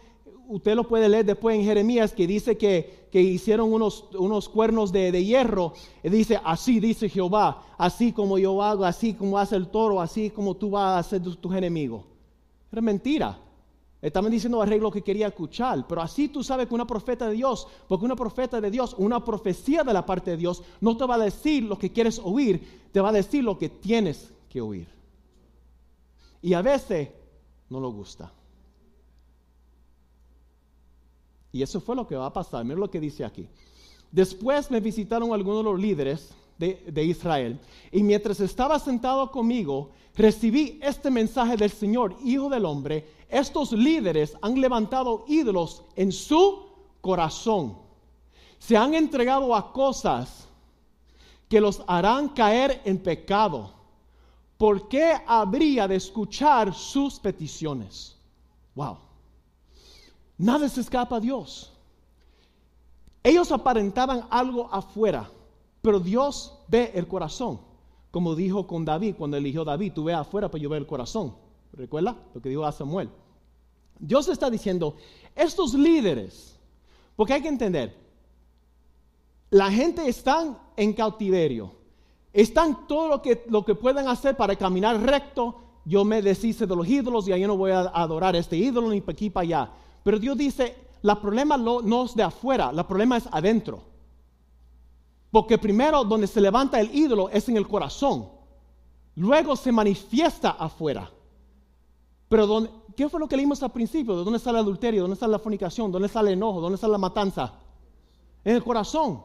usted lo puede leer después en Jeremías, que dice que, hicieron unos, unos cuernos de, hierro. Y dice, así dice Jehová, así como yo hago, así como hace el toro, así como tú vas a hacer tus, tus enemigos. Era mentira. Estaban diciendo arreglo que quería escuchar, pero así tú sabes que una profeta de Dios, porque una profeta de Dios, una profecía de la parte de Dios, no te va a decir lo que quieres oír, te va a decir lo que tienes que oír. Y a veces no lo gusta. Y eso fue lo que va a pasar. Mira lo que dice aquí. Después me visitaron algunos de los líderes de, de, Israel. Y mientras estaba sentado conmigo, recibí este mensaje del Señor, Hijo del Hombre. Estos líderes han levantado ídolos en su corazón. Se han entregado a cosas que los harán caer en pecado. ¿Por qué habría de escuchar sus peticiones? Wow. Nada se escapa a Dios. Ellos aparentaban algo afuera, pero Dios ve el corazón. Como dijo con David, cuando eligió David, tú ve afuera, pero yo veo el corazón. ¿Recuerda lo que dijo a Samuel? Dios está diciendo, estos líderes, porque hay que entender, la gente está en cautiverio, están todo lo que, lo que pueden hacer para caminar recto. Yo me deshice de los ídolos y ahí no voy a adorar este ídolo ni para aquí para allá. Pero Dios dice, el problema no, es de afuera, el problema es adentro. Porque primero donde se levanta el ídolo es en el corazón. Luego se manifiesta afuera. Pero ¿qué fue lo que leímos al principio? ¿De dónde sale el adulterio? ¿Dónde sale la fornicación? ¿Dónde sale el enojo? ¿Dónde sale la matanza? En el corazón.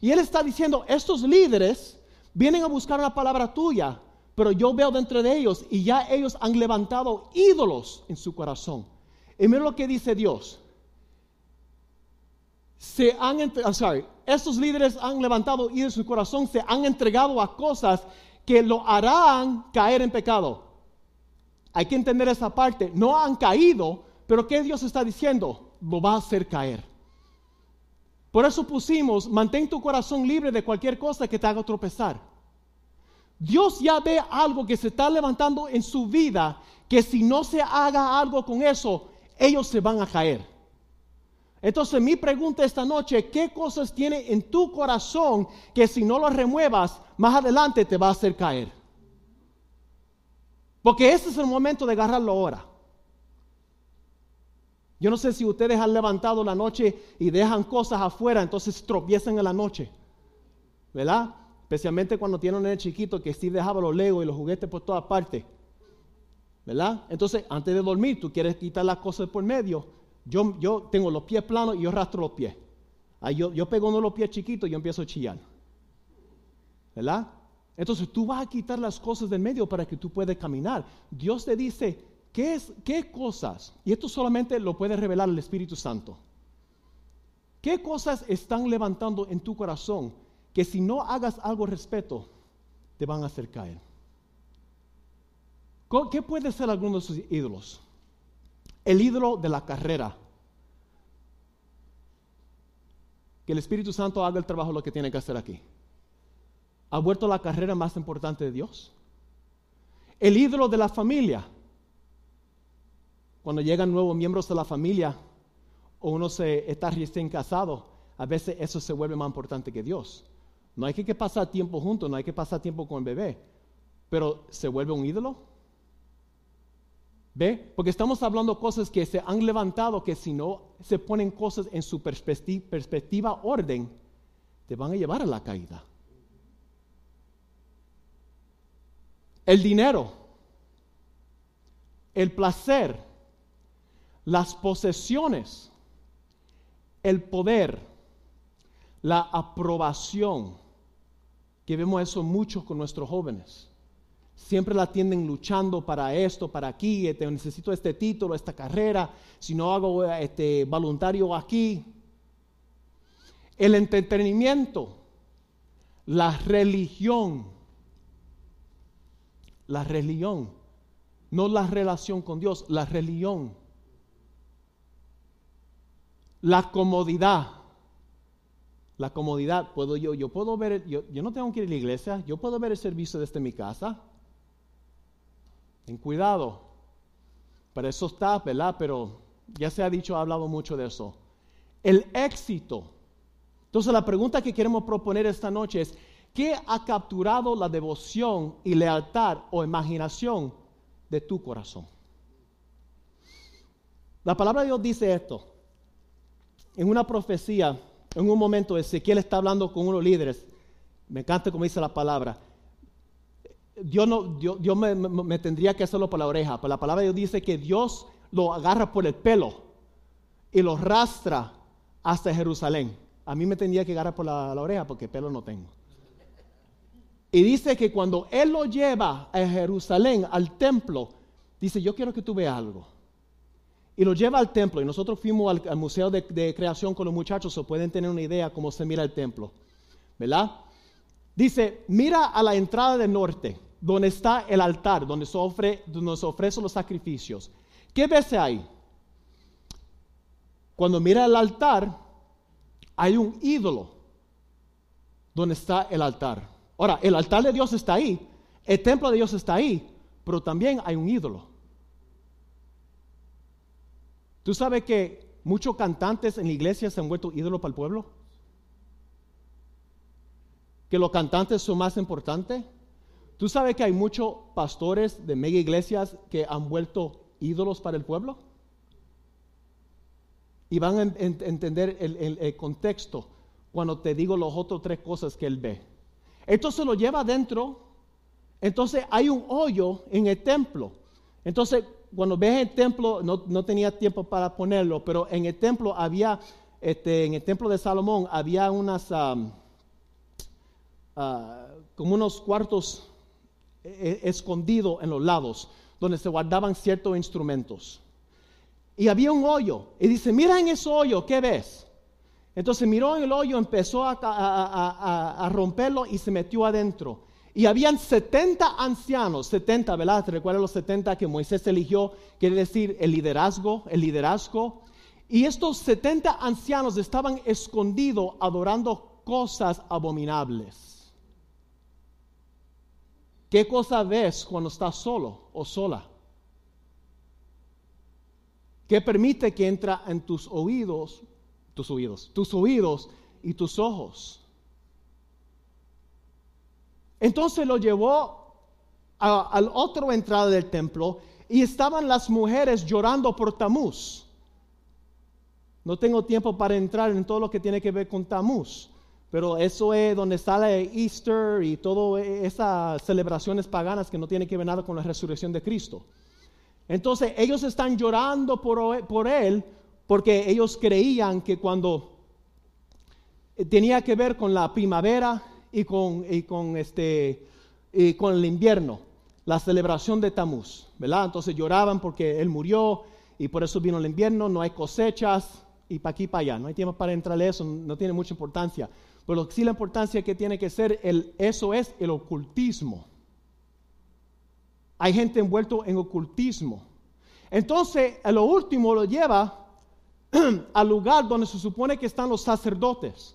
Y él está diciendo, estos líderes vienen a buscar una palabra tuya, pero yo veo dentro de ellos y ya ellos han levantado ídolos en su corazón. Y mira lo que dice Dios. Se han, estos líderes han levantado y en su corazón se han entregado a cosas que lo harán caer en pecado. Hay que entender esa parte. No han caído, pero ¿qué Dios está diciendo? Lo va a hacer caer. Por eso pusimos, mantén tu corazón libre de cualquier cosa que te haga tropezar. Dios ya ve algo que se está levantando en su vida, que si no se haga algo con eso, ellos se van a caer. Entonces mi pregunta esta noche, ¿qué cosas tiene en tu corazón que si no las remuevas, más adelante te va a hacer caer? Porque ese es el momento de agarrarlo ahora. Yo no sé si ustedes han levantado la noche y dejan cosas afuera, entonces tropiezan en la noche. ¿Verdad? Especialmente cuando tienen nene chiquito que sí dejaba los legos y los juguetes por todas partes. ¿verdad? Entonces, antes de dormir, tú quieres quitar las cosas por medio. Yo, yo tengo los pies planos y yo arrastro los pies. Ahí yo, yo pego uno de los pies chiquitos y yo empiezo a chillar. ¿verdad? Entonces tú vas a quitar las cosas del medio para que tú puedas caminar. Dios te dice, ¿qué, es, qué cosas? Y esto solamente lo puede revelar el Espíritu Santo. ¿Qué cosas están levantando en tu corazón que si no hagas algo al respeto, te van a hacer caer? ¿Qué puede ser alguno de sus ídolos? El ídolo de la carrera. Que el Espíritu Santo haga el trabajo lo que tiene que hacer aquí. ¿Ha vuelto la carrera más importante de Dios? El ídolo de la familia. Cuando llegan nuevos miembros de la familia o uno se está recién casado, a veces eso se vuelve más importante que Dios. No hay que pasar tiempo juntos, no hay que pasar tiempo con el bebé, pero se vuelve un ídolo. ¿Ve? Porque estamos hablando cosas que se han levantado que si no se ponen cosas en su perspectiva, orden, te van a llevar a la caída. El dinero, el placer, las posesiones, el poder, la aprobación, que vemos eso mucho con nuestros jóvenes siempre la tienden luchando para esto, para aquí, este, necesito este título, esta carrera, si no hago este voluntario aquí. El entretenimiento, la religión, la religión, no la relación con Dios, la religión, la comodidad. La comodidad, puedo yo, yo puedo ver, yo, yo no tengo que ir a la iglesia, yo puedo ver el servicio desde mi casa en cuidado. Para eso está, ¿verdad? Pero ya se ha dicho, ha hablado mucho de eso. El éxito. Entonces la pregunta que queremos proponer esta noche es, ¿qué ha capturado la devoción y lealtad o imaginación de tu corazón? La palabra de Dios dice esto. En una profecía, en un momento Ezequiel está hablando con unos líderes. Me encanta como dice la palabra. Dios, me, tendría que hacerlo por la oreja, pero la palabra de Dios dice que Dios lo agarra por el pelo y lo rastra hasta Jerusalén. A mí me tendría que agarrar por la, oreja porque pelo no tengo. Y dice que cuando Él lo lleva a Jerusalén, al templo, dice, yo quiero que tú veas algo. Y lo lleva al templo. Y nosotros fuimos al, Museo de, Creación con los muchachos, o pueden tener una idea cómo se mira el templo. ¿Verdad? Dice, mira a la entrada del norte donde está el altar, donde se, ofre, donde se ofrecen los sacrificios. ¿Qué ves ahí? Cuando mira el altar, hay un ídolo donde está el altar. Ahora, el altar de Dios está ahí, el templo de Dios está ahí, pero también hay un ídolo. ¿Tú sabes que muchos cantantes en la iglesia se han vuelto ídolos para el pueblo? ¿Que los cantantes son más importantes? ¿Tú sabes que hay muchos pastores de mega iglesias que han vuelto ídolos para el pueblo? Y van a entender el, contexto cuando te digo las otras tres cosas que él ve. Esto se lo lleva adentro. Entonces hay un hoyo en el templo. Entonces, cuando ves el templo, no, tenía tiempo para ponerlo, pero en el templo había, este, en el templo de Salomón, había unas, ah, ah, como unos cuartos e, e, escondido en los lados, donde se guardaban ciertos instrumentos. Y había un hoyo. Y dice, mira en ese hoyo, ¿qué ves? Entonces miró en el hoyo, empezó a, romperlo y se metió adentro. Y habían 70 ancianos, 70, ¿verdad? ¿Te recuerdas los 70 que Moisés eligió? Quiere decir el liderazgo, el liderazgo. Y estos 70 ancianos estaban escondidos adorando cosas abominables. ¿Qué cosa ves cuando estás solo o sola? ¿Qué permite que entra en tus oídos, tus oídos, tus oídos y tus ojos? Entonces lo llevó al otro entrada del templo y estaban las mujeres llorando por Tamuz. No tengo tiempo para entrar en todo lo que tiene que ver con Tamuz. Pero eso es donde sale Easter y todas esas celebraciones paganas que no tienen que ver nada con la resurrección de Cristo. Entonces ellos están llorando por él porque ellos creían que cuando tenía que ver con la primavera y con, y con, este, y con el invierno, la celebración de Tamuz, ¿verdad? Entonces lloraban porque él murió y por eso vino el invierno, no hay cosechas y para aquí para allá, no hay tiempo para entrarle eso, no tiene mucha importancia. Pero sí la importancia que tiene que ser, el, eso es el ocultismo. Hay gente envuelto en ocultismo. Entonces, a lo último lo lleva al lugar donde se supone que están los sacerdotes.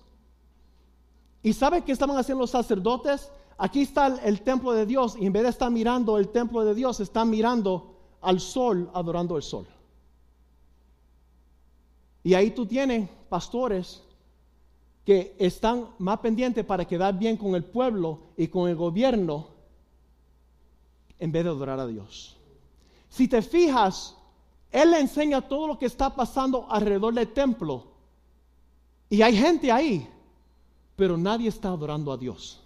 ¿Y sabe qué estaban haciendo los sacerdotes? Aquí está el, templo de Dios y en vez de estar mirando el templo de Dios, están mirando al sol, adorando el sol. Y ahí tú tienes pastores que están más pendientes para quedar bien con el pueblo y con el gobierno en vez de adorar a Dios. Si te fijas, Él le enseña todo lo que está pasando alrededor del templo. Y hay gente ahí, pero nadie está adorando a Dios.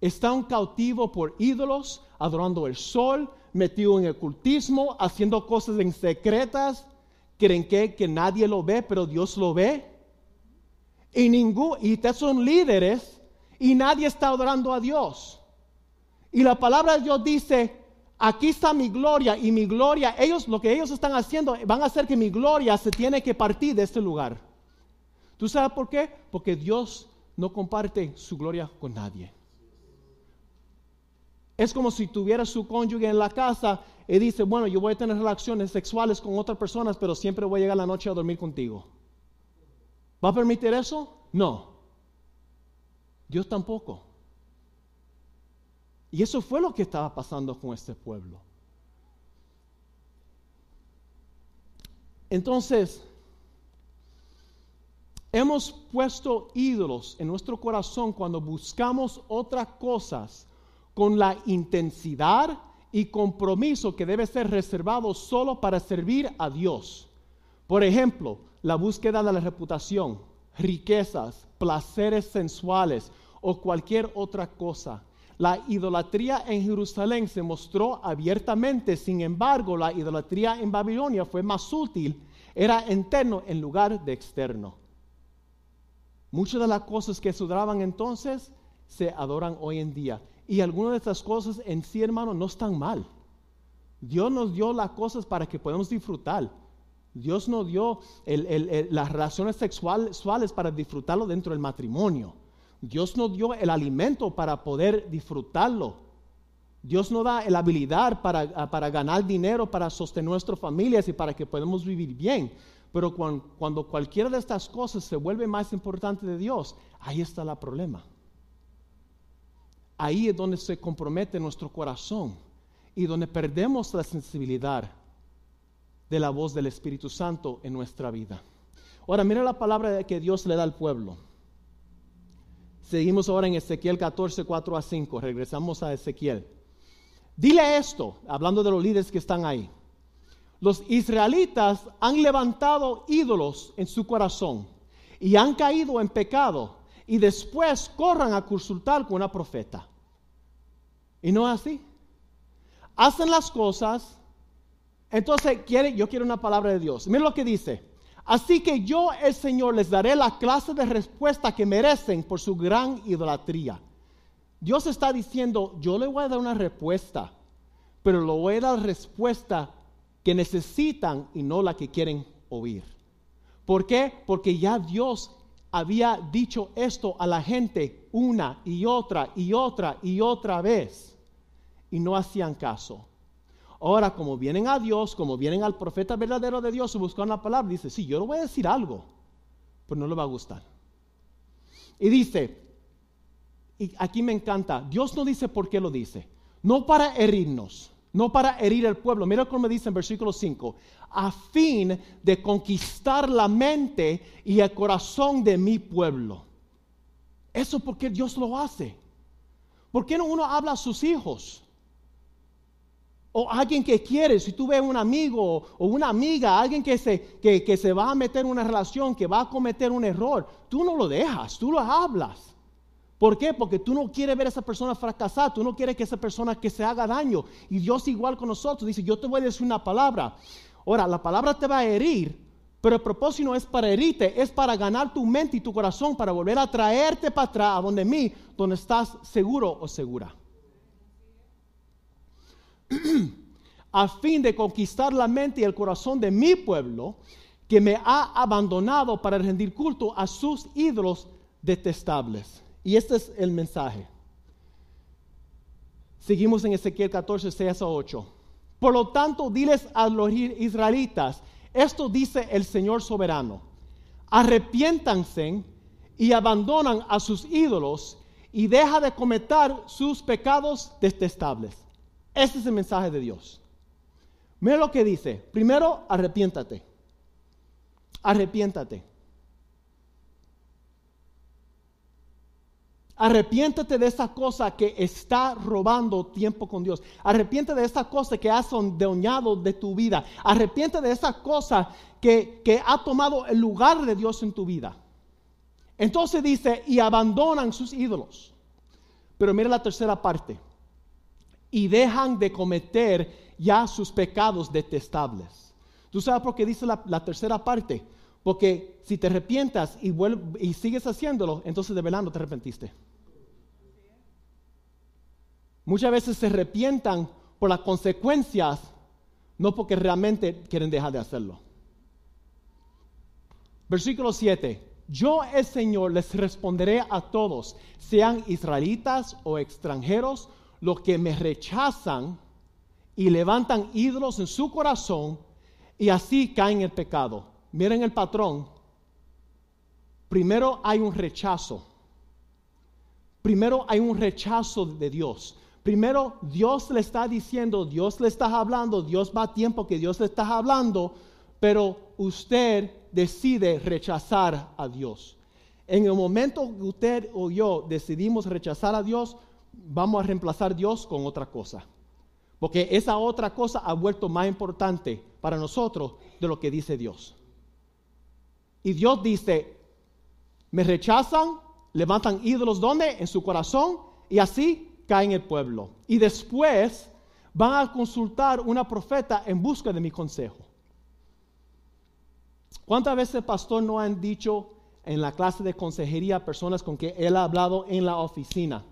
Está un cautivo por ídolos, adorando el sol, metido en el cultismo, haciendo cosas en secretas. ¿Creen que, nadie lo ve, pero Dios lo ve? Y ningún, y ustedes son líderes y nadie está adorando a Dios. Y la palabra de Dios dice, aquí está mi gloria y mi gloria, ellos lo que ellos están haciendo van a hacer que mi gloria se tiene que partir de este lugar. ¿Tú sabes por qué? Porque Dios no comparte su gloria con nadie. Es como si tuviera su cónyuge en la casa y dice, bueno, yo voy a tener relaciones sexuales con otras personas, pero siempre voy a llegar la noche a dormir contigo. ¿Va a permitir eso? No. Dios tampoco. Y eso fue lo que estaba pasando con este pueblo. Entonces, hemos puesto ídolos en nuestro corazón cuando buscamos otras cosas con la intensidad y compromiso que debe ser reservado solo para servir a Dios. Por ejemplo, la búsqueda de la reputación, riquezas, placeres sensuales o cualquier otra cosa la idolatría en Jerusalén se mostró abiertamente, sin embargo, la idolatría en Babilonia fue más sutil, era interno en lugar de externo. Muchas de las cosas que se entonces se adoran hoy en día. Y algunas de estas cosas en sí, hermano, no están mal. Dios nos dio las cosas para que podamos disfrutar. Dios nos dio las relaciones sexuales para disfrutarlo dentro del matrimonio. Dios nos dio el alimento para poder disfrutarlo. Dios nos da la habilidad para, para ganar dinero, para sostener nuestras familias y para que podamos vivir bien. Pero cuando, cualquiera de estas cosas se vuelve más importante de Dios, ahí está el problema. Ahí es donde se compromete nuestro corazón y donde perdemos la sensibilidad de la voz del Espíritu Santo en nuestra vida. Ahora, mira la palabra que Dios le da al pueblo. Seguimos ahora en Ezequiel 14, 4 a 5. Regresamos a Ezequiel. Dile esto, hablando de los líderes que están ahí. Los israelitas han levantado ídolos en su corazón y han caído en pecado y después corran a consultar con una profeta. Y no es así. Hacen las cosas. Entonces, quiere, yo quiero una palabra de Dios. Mira lo que dice. Así que yo, el Señor, les daré la clase de respuesta que merecen por su gran idolatría. Dios está diciendo, yo le voy a dar una respuesta, pero le voy a dar respuesta que necesitan y no la que quieren oír. ¿Por qué? Porque ya Dios había dicho esto a la gente una y otra y otra y otra vez y no hacían caso. Ahora, como vienen a Dios, como vienen al profeta verdadero de Dios y buscan la palabra, dice, sí, yo le voy a decir algo, pero no le va a gustar. Y dice, y aquí me encanta, Dios no dice por qué lo dice, no para herirnos, no para herir al pueblo. Mira cómo dice en versículo 5, a fin de conquistar la mente y el corazón de mi pueblo. Eso porque Dios lo hace. ¿Por qué no uno habla a sus hijos? O alguien que quiere, si tú ves un amigo o una amiga, alguien que se, que, se va a meter en una relación, que va a cometer un error, tú no lo dejas, tú lo hablas. ¿Por qué? Porque tú no quieres ver a esa persona fracasar, tú no quieres que esa persona que se haga daño. Y Dios igual con nosotros dice, yo te voy a decir una palabra. Ahora, la palabra te va a herir, Pero el propósito no es para herirte, es para ganar tu mente y tu corazón, para volver a traerte para atrás, a donde mí, donde estás seguro o segura. a fin de conquistar la mente y el corazón de mi pueblo, que me ha abandonado para rendir culto a sus ídolos detestables. Y este es el mensaje. Seguimos en Ezequiel 14, 6 a 8. Por lo tanto, diles a los israelitas, esto dice el Señor soberano, arrepiéntanse y abandonan a sus ídolos y deja de cometer sus pecados detestables. Este es el mensaje de Dios. Mira lo que dice. Primero, arrepiéntate. Arrepiéntate. Arrepiéntete de esa cosa que está robando tiempo con Dios. Arrepiéntete de esa cosa que ha sondeñado de tu vida. Arrepiéntete de esa cosa que, que ha tomado el lugar de Dios en tu vida. Entonces dice, y abandonan sus ídolos. Pero mira la tercera parte. Y dejan de cometer ya sus pecados detestables. ¿Tú sabes por qué dice la, tercera parte? Porque si te arrepientas y, y sigues haciéndolo, entonces de verdad no te arrepentiste. Muchas veces se arrepientan por las consecuencias, no porque realmente quieren dejar de hacerlo. Versículo 7. Yo el Señor les responderé a todos, sean israelitas o extranjeros, los que me rechazan y levantan ídolos en su corazón y así caen en el pecado. Miren el patrón. Primero hay un rechazo. Primero hay un rechazo de Dios. Primero Dios le está diciendo, Dios le está hablando, Dios va a tiempo que Dios le está hablando, pero usted decide rechazar a Dios. En el momento que usted o yo decidimos rechazar a Dios, vamos a reemplazar a Dios con otra cosa. Porque esa otra cosa ha vuelto más importante para nosotros de lo que dice Dios. Y Dios dice, me rechazan, levantan ídolos donde? En su corazón y así caen el pueblo. Y después van a consultar una profeta en busca de mi consejo. ¿Cuántas veces, pastor, no han dicho en la clase de consejería personas con que él ha hablado en la oficina?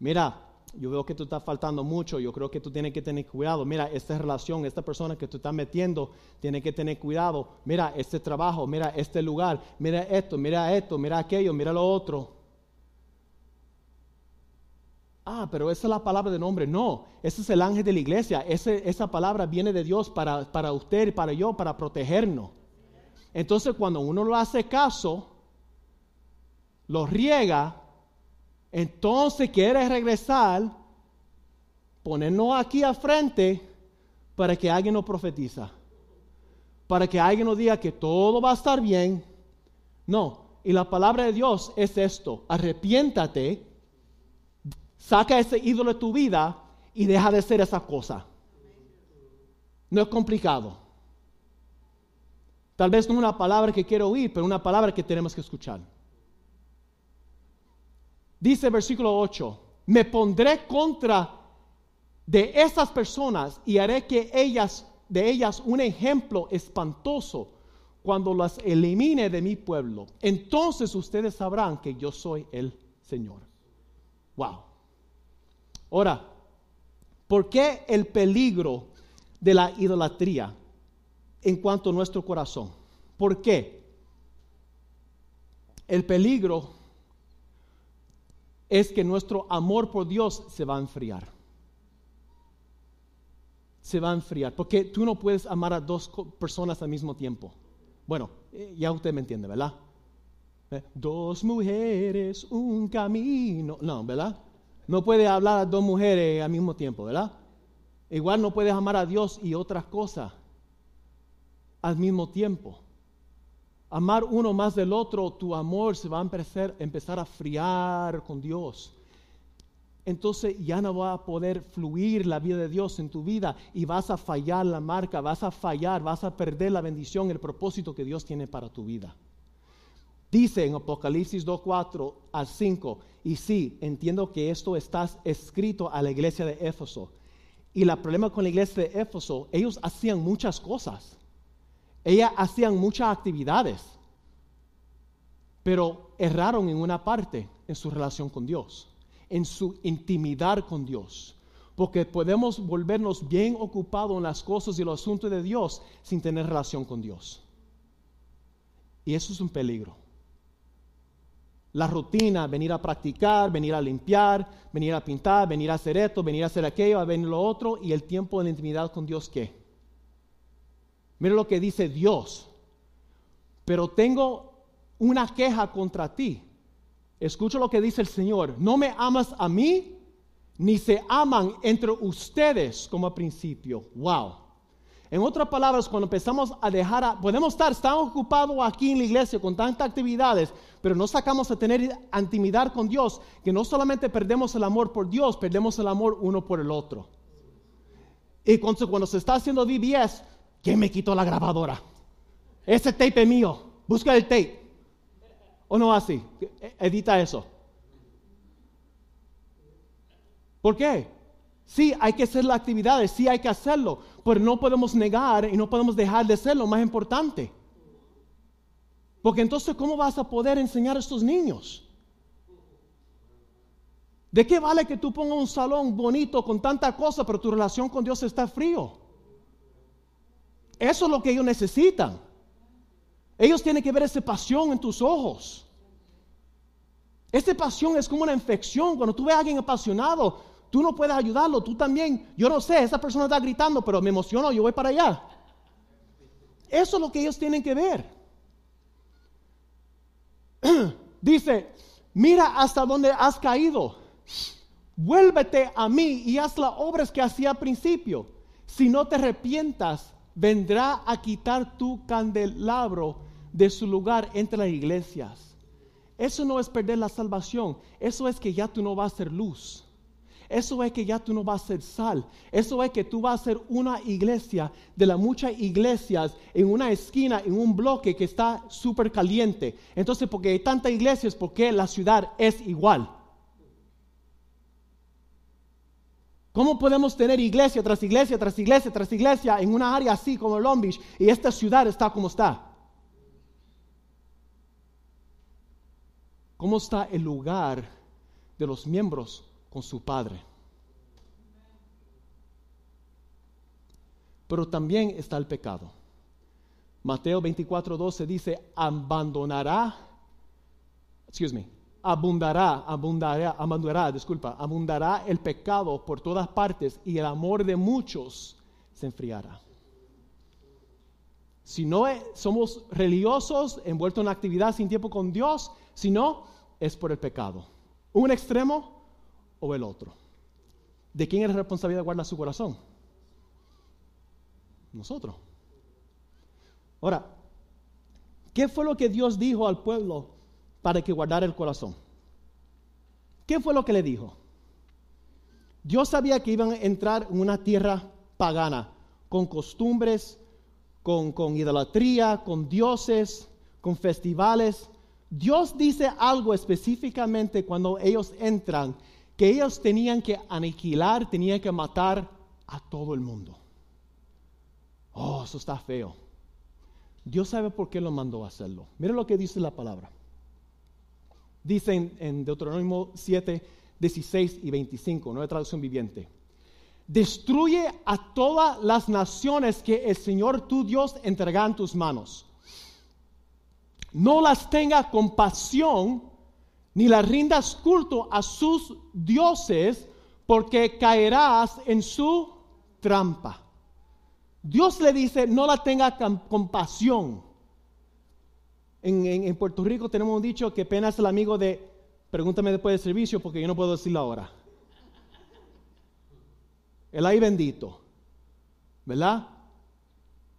Mira, yo veo que tú estás faltando mucho, yo creo que tú tienes que tener cuidado. Mira, esta relación, esta persona que tú estás metiendo, tiene que tener cuidado. Mira, este trabajo, mira, este lugar, mira esto, mira esto, mira aquello, mira lo otro. Ah, pero esa es la palabra de nombre. No, ese es el ángel de la iglesia. esa palabra viene de Dios para, para usted y para yo, para protegernos. Entonces, cuando uno lo hace caso, lo riega, entonces quiere regresar, ponernos aquí al frente para que alguien nos profetiza, para que alguien nos diga que todo va a estar bien. No, y la palabra de Dios es esto, arrepiéntate, saca ese ídolo de tu vida y deja de ser esa cosa. No es complicado. Tal vez no una palabra que quiero oír, pero una palabra que tenemos que escuchar. Dice versículo 8, me pondré contra de esas personas y haré que ellas, de ellas un ejemplo espantoso cuando las elimine de mi pueblo. Entonces ustedes sabrán que yo soy el Señor. Wow. Ahora, ¿por qué el peligro de la idolatría en cuanto a nuestro corazón? ¿Por qué? El peligro es que nuestro amor por Dios se va a enfriar. Se va a enfriar, porque tú no puedes amar a dos personas al mismo tiempo. Bueno, eh, ya usted me entiende, ¿verdad? Eh, dos mujeres, un camino. No, ¿verdad? No puedes hablar a dos mujeres al mismo tiempo, ¿verdad? Igual no puedes amar a Dios y otras cosas al mismo tiempo amar uno más del otro, tu amor se va a empezar, empezar a friar con Dios. Entonces ya no va a poder fluir la vida de Dios en tu vida y vas a fallar la marca, vas a fallar, vas a perder la bendición, el propósito que Dios tiene para tu vida. Dice en Apocalipsis 2, 4 al 5, y sí, entiendo que esto está escrito a la iglesia de Éfeso. Y el problema con la iglesia de Éfeso, ellos hacían muchas cosas Ellas hacían muchas actividades, pero erraron en una parte, en su relación con Dios, en su intimidad con Dios. Porque podemos volvernos bien ocupados en las cosas y los asuntos de Dios sin tener relación con Dios. Y eso es un peligro. La rutina, venir a practicar, venir a limpiar, venir a pintar, venir a hacer esto, venir a hacer aquello, a venir lo otro, y el tiempo de la intimidad con Dios, ¿qué? Mira lo que dice Dios. Pero tengo una queja contra ti. Escucha lo que dice el Señor. No me amas a mí, ni se aman entre ustedes como a principio. Wow. En otras palabras, cuando empezamos a dejar, a, podemos estar tan ocupados aquí en la iglesia con tantas actividades, pero no sacamos a tener intimidad con Dios, que no solamente perdemos el amor por Dios, perdemos el amor uno por el otro. Y cuando, se está haciendo VBS, ¿quién me quitó la grabadora? Ese tape es mío, busca el tape. ¿O no así? Edita eso. ¿Por qué? Sí, hay que hacer las actividades, sí hay que hacerlo, pero no podemos negar y no podemos dejar de ser lo más importante. Porque entonces, ¿cómo vas a poder enseñar a estos niños? ¿De qué vale que tú pongas un salón bonito con tanta cosa, pero tu relación con Dios está frío? Eso es lo que ellos necesitan. Ellos tienen que ver esa pasión en tus ojos. Esa pasión es como una infección. Cuando tú ves a alguien apasionado, tú no puedes ayudarlo. Tú también, yo no sé, esa persona está gritando, pero me emociono, yo voy para allá. Eso es lo que ellos tienen que ver. Dice, mira hasta dónde has caído. Vuélvete a mí y haz las obras que hacía al principio. Si no te arrepientas, vendrá a quitar tu candelabro de su lugar entre las iglesias. Eso no es perder la salvación, eso es que ya tú no vas a ser luz. Eso es que ya tú no vas a ser sal. Eso es que tú vas a ser una iglesia de las muchas iglesias en una esquina, en un bloque que está súper caliente. Entonces, porque hay tantas iglesias, porque la ciudad es igual. ¿Cómo podemos tener iglesia tras iglesia, tras iglesia, tras iglesia en una área así como Long Beach y esta ciudad está como está? ¿Cómo está el lugar de los miembros con su Padre? Pero también está el pecado. Mateo 24, 12 dice, abandonará, excuse me, abundará, abundará, abundará, disculpa, abundará el pecado por todas partes y el amor de muchos se enfriará. Si no somos religiosos, envueltos en actividad sin tiempo con Dios, si no, es por el pecado. Un extremo o el otro. ¿De quién es la responsabilidad de guardar su corazón? Nosotros. Ahora, ¿qué fue lo que Dios dijo al pueblo para que guardara el corazón? ¿Qué fue lo que le dijo? Dios sabía que iban a entrar en una tierra pagana, con costumbres, con, idolatría, con dioses, con festivales. Dios dice algo específicamente cuando ellos entran, que ellos tenían que aniquilar, tenían que matar a todo el mundo. Oh, eso está feo. Dios sabe por qué lo mandó a hacerlo. Mira lo que dice la palabra. Dice en, en Deuteronomio 7, 16 y 25, nueva traducción viviente destruye a todas las naciones que el Señor tu Dios entrega en tus manos. No las tenga compasión ni las rindas culto a sus dioses, porque caerás en su trampa. Dios le dice, no la tenga compasión. En, Puerto Rico tenemos un dicho que pena es el amigo de, pregúntame después del servicio porque yo no puedo decirlo ahora el ay bendito, ¿verdad?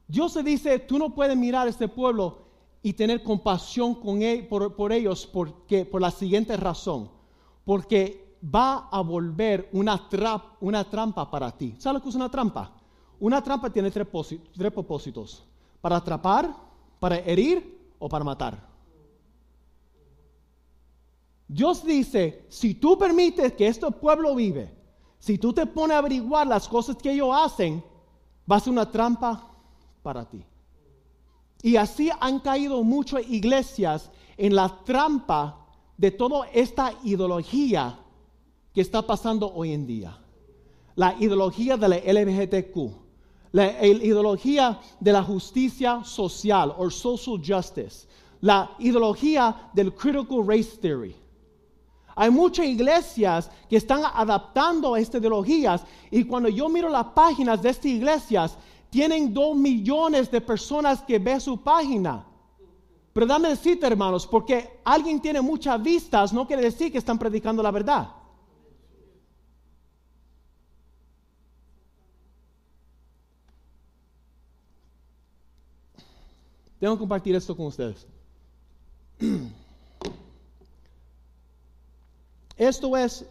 Dios se dice, tú no puedes mirar a este pueblo y tener compasión con él, por, ellos porque, por la siguiente razón, porque va a volver una, una trampa para ti. ¿Sabes lo que es una trampa? Una trampa tiene tres, tres propósitos, para atrapar, para herir o para matar. Dios dice, si tú permites que este pueblo vive si tú te pones a averiguar las cosas que ellos hacen, va a ser una trampa para ti. Y así han caído muchas iglesias en la trampa de toda esta ideología que está pasando hoy en día. La ideología de la LGBTQ, la ideología de la justicia social o social justice, la ideología del critical race theory. Hay muchas iglesias que están adaptando a estas ideologías y cuando yo miro las páginas de estas iglesias, tienen dos millones de personas que ven su página. Pero dame decirte, hermanos, porque alguien tiene muchas vistas, no quiere decir que están predicando la verdad. Tengo que compartir esto con ustedes. Esto es,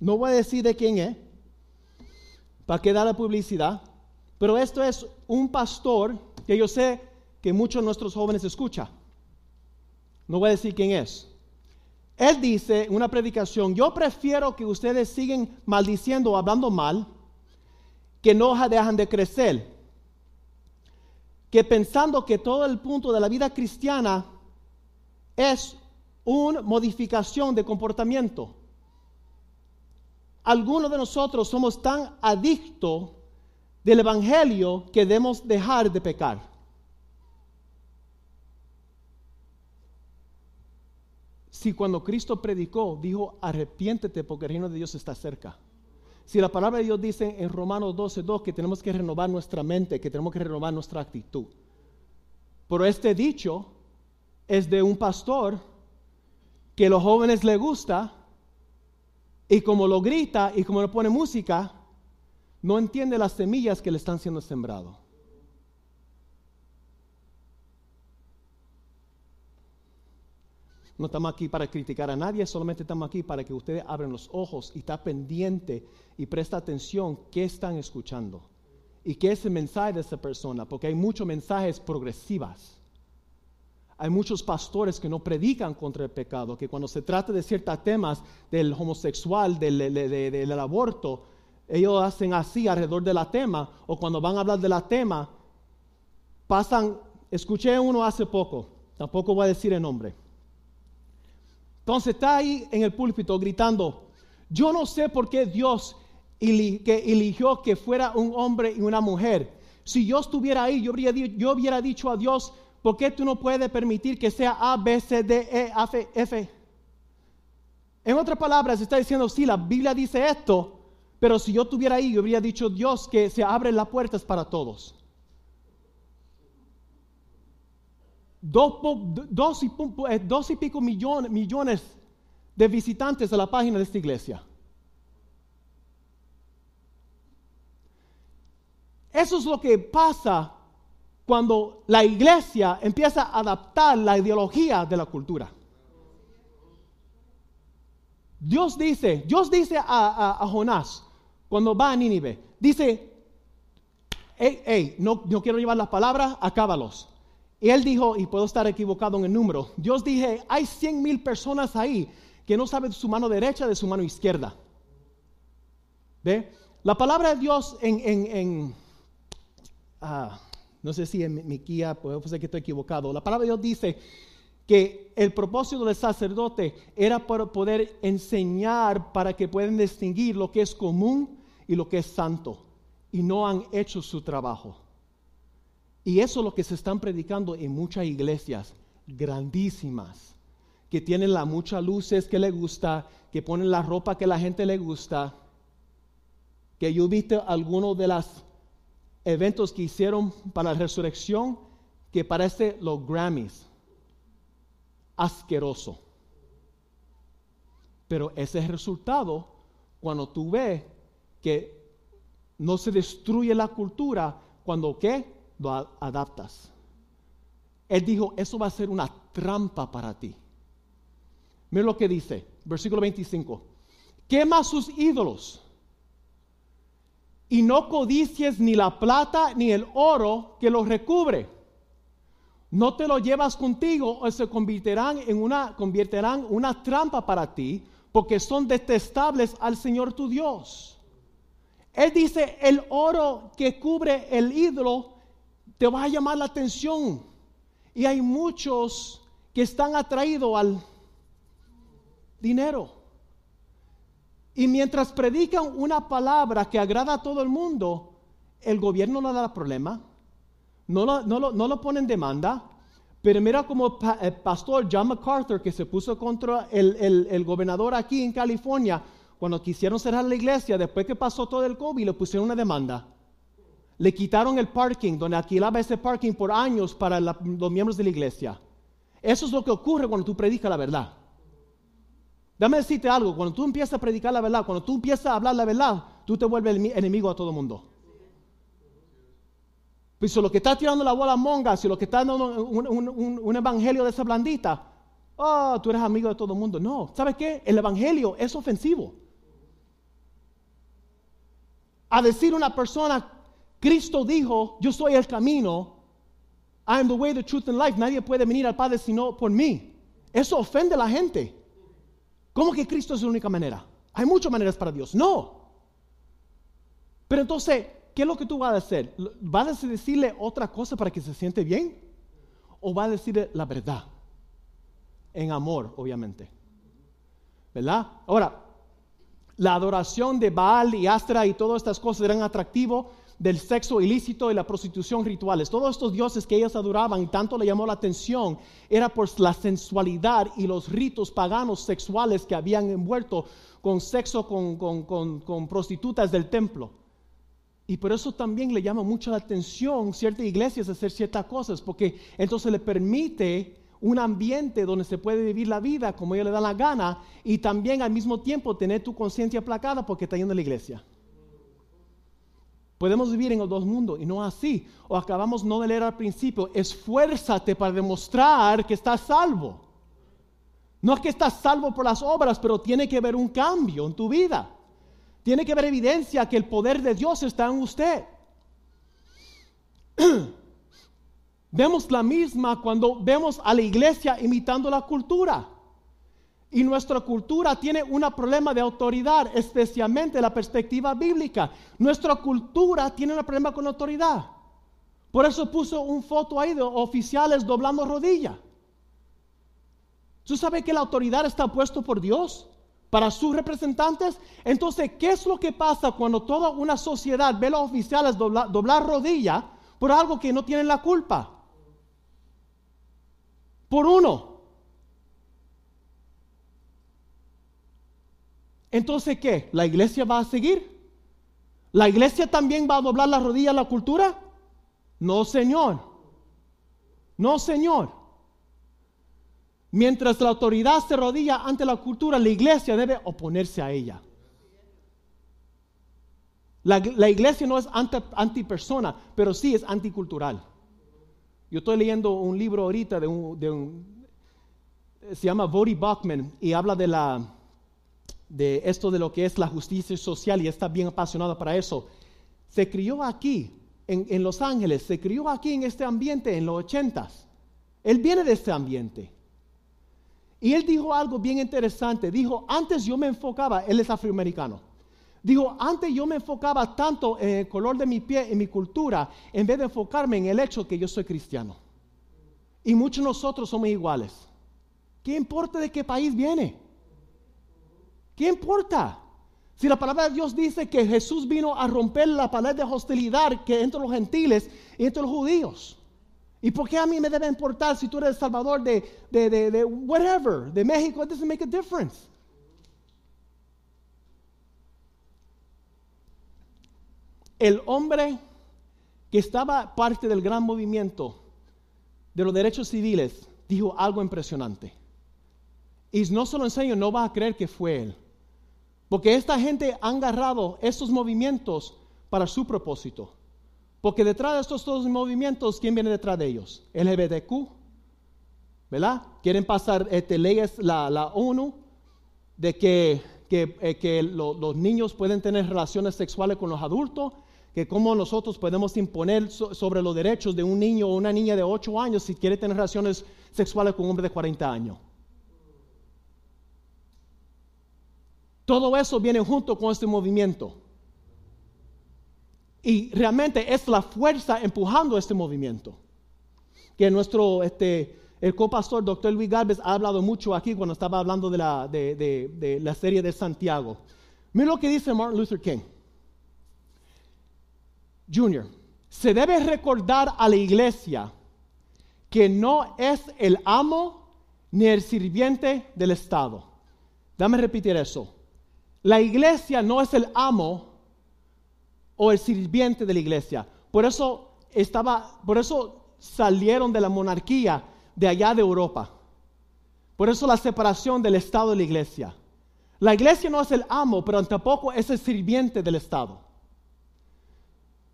no voy a decir de quién es, para que da la publicidad, pero esto es un pastor que yo sé que muchos de nuestros jóvenes escuchan. No voy a decir quién es. Él dice en una predicación, yo prefiero que ustedes sigan maldiciendo o hablando mal, que no dejan de crecer, que pensando que todo el punto de la vida cristiana es una modificación de comportamiento. Algunos de nosotros somos tan adictos del Evangelio que debemos dejar de pecar. Si cuando Cristo predicó, dijo, arrepiéntete porque el reino de Dios está cerca. Si la palabra de Dios dice en Romanos 12, 2 que tenemos que renovar nuestra mente, que tenemos que renovar nuestra actitud. Pero este dicho es de un pastor que a los jóvenes le gusta y como lo grita y como le pone música, no entiende las semillas que le están siendo sembrado. No estamos aquí para criticar a nadie, solamente estamos aquí para que ustedes abran los ojos y está pendiente y presta atención qué están escuchando y qué es el mensaje de esa persona, porque hay muchos mensajes progresivas hay muchos pastores que no predican contra el pecado, que cuando se trata de ciertos temas del homosexual, del, aborto, ellos hacen así alrededor de la tema, o cuando van a hablar de la tema, pasan, escuché uno hace poco, tampoco voy a decir el nombre. Entonces está ahí en el púlpito gritando, yo no sé por qué Dios eligió que fuera un hombre y una mujer. Si yo estuviera ahí, yo yo hubiera dicho a Dios, ¿Por qué tú no puedes permitir que sea A, B, C, D, E, F, F? En otras palabras, está diciendo, sí, la Biblia dice esto, pero si yo estuviera ahí, yo habría dicho, Dios, que se abren las puertas para todos. Dos, y, eh, y, pico millones, millones de visitantes a la página de esta iglesia. Eso es lo que pasa cuando la iglesia empieza a adaptar la ideología de la cultura. Dios dice, Dios dice a, Jonás, cuando va a Nínive, dice, hey, hey, no, no quiero llevar las palabras, acábalos. Y él dijo, y puedo estar equivocado en el número, Dios dije, hay cien mil personas ahí que no saben su mano derecha de su mano izquierda. ¿Ve? La palabra de Dios en, en, en ah, no sé si en mi guía, puede ser que estoy equivocado. La palabra de Dios dice que el propósito del sacerdote era para poder enseñar para que puedan distinguir lo que es común y lo que es santo. Y no han hecho su trabajo. Y eso es lo que se están predicando en muchas iglesias grandísimas, que tienen las muchas luces que le gusta, que ponen la ropa que la gente le gusta, que yo he visto algunos de las eventos que hicieron para la resurrección que parece los Grammys. Asqueroso. Pero ese es el resultado cuando tú ves que no se destruye la cultura cuando ¿qué? Lo adaptas. Él dijo, eso va a ser una trampa para ti. Mira lo que dice, versículo 25. Quema sus ídolos y no codicies ni la plata ni el oro que los recubre. No te lo llevas contigo o se convertirán en una, convertirán una trampa para ti, porque son detestables al Señor tu Dios. Él dice, el oro que cubre el ídolo te va a llamar la atención. Y hay muchos que están atraídos al dinero. Y mientras predican una palabra que agrada a todo el mundo, el gobierno no da problema, no lo, no lo, no lo pone en demanda. Pero mira como el pastor John MacArthur, que se puso contra el, el, el, gobernador aquí en California, cuando quisieron cerrar la iglesia, después que pasó todo el COVID, le pusieron una demanda. Le quitaron el parking, donde alquilaba ese parking por años para los miembros de la iglesia. Eso es lo que ocurre cuando tú predicas la verdad. Dame decirte algo, cuando tú empiezas a predicar la verdad, cuando tú empiezas a hablar la verdad, tú te vuelves enemigo a todo el mundo. Pues si lo que está tirando la bola monga, si lo que está dando un, evangelio de esa blandita, oh, tú eres amigo de todo el mundo. No, ¿sabes qué? El evangelio es ofensivo. A decir una persona, Cristo dijo, yo soy el camino, I am the way, the truth and life. Nadie puede venir al Padre sino por mí. Eso ofende a la gente. ¿Cómo que Cristo es la única manera? Hay muchas maneras para Dios. No. Pero entonces, ¿qué es lo que tú vas a hacer? ¿Vas a decirle otra cosa para que se siente bien? ¿O vas a decirle la verdad? En amor, obviamente. ¿Verdad? Ahora, la adoración de Baal y Astra y todas estas cosas eran atractivos del sexo ilícito y la prostitución rituales. Todos estos dioses que ellas adoraban tanto le llamó la atención era por la sensualidad y los ritos paganos sexuales que habían envuelto con sexo con, con prostitutas del templo. Y por eso también le llama mucho la atención ciertas iglesias hacer ciertas cosas, porque entonces le permite un ambiente donde se puede vivir la vida como ella le da la gana y también al mismo tiempo tener tu conciencia aplacada porque está yendo a la iglesia. Podemos vivir en los dos mundos y no así. O acabamos no de leer al principio, esfuérzate para demostrar que estás salvo. No es que estás salvo por las obras, pero tiene que haber un cambio en tu vida. Tiene que haber evidencia que el poder de Dios está en usted. vemos la misma cuando vemos a la iglesia imitando la cultura. Y nuestra cultura tiene un problema de autoridad, especialmente la perspectiva bíblica. Nuestra cultura tiene un problema con autoridad. Por eso puso un foto ahí de oficiales doblando rodilla. ¿Tú sabes que la autoridad está puesto por Dios para sus representantes? Entonces, ¿qué es lo que pasa cuando toda una sociedad ve a los oficiales doblar rodilla por algo que no tienen la culpa? Por uno, Entonces, ¿qué? ¿La iglesia va a seguir? ¿La iglesia también va a doblar la rodilla a la cultura? No, Señor. No, Señor. Mientras la autoridad se rodilla ante la cultura, la iglesia debe oponerse a ella. La, iglesia no es anti, antipersona, pero sí es anticultural. Yo estoy leyendo un libro ahorita de un, se llama Vody Bachman y habla de la de esto de lo que es la justicia social y está bien apasionado para eso. Se crió aquí, en, Los Ángeles, se crió aquí en este ambiente en los ochentas. Él viene de este ambiente. Y él dijo algo bien interesante. Dijo, antes yo me enfocaba, él es afroamericano. Dijo, antes yo me enfocaba tanto en el color de mi pie, en mi cultura, en vez de enfocarme en el hecho que yo soy cristiano. Y muchos de nosotros somos iguales. ¿Qué importa de qué país viene? ¿Qué importa? Si la palabra de Dios dice que Jesús vino a romper la pared de hostilidad que entre los gentiles y entre los judíos. ¿Y por qué a mí me debe importar si tú eres el salvador de, de, de, de whatever, de México? It doesn't make a difference. El hombre que estaba parte del gran movimiento de los derechos civiles dijo algo impresionante. Y no se lo enseño, no va a creer que fue él. Porque esta gente ha agarrado estos movimientos para su propósito. Porque detrás de estos dos movimientos, ¿quién viene detrás de ellos? El LGBTQ, ¿verdad? Quieren pasar este, leyes, la, la, ONU, de que, que, eh, los niños pueden tener relaciones sexuales con los adultos, que cómo nosotros podemos imponer sobre los derechos de un niño o una niña de 8 años si quiere tener relaciones sexuales con un hombre de 40 años. Todo eso viene junto con este movimiento. Y realmente es la fuerza empujando este movimiento. Que nuestro, este, el copastor, doctor Luis Galvez, ha hablado mucho aquí cuando estaba hablando de la, de la serie de Santiago. Mira lo que dice Martin Luther King. Junior, se debe recordar a la iglesia que no es el amo ni el sirviente del Estado. Dame repetir eso. La iglesia no es el amo o el sirviente de la iglesia. Por eso estaba, por eso salieron de la monarquía de allá de Europa. Por eso la separación del Estado de la iglesia. La iglesia no es el amo, pero tampoco es el sirviente del Estado.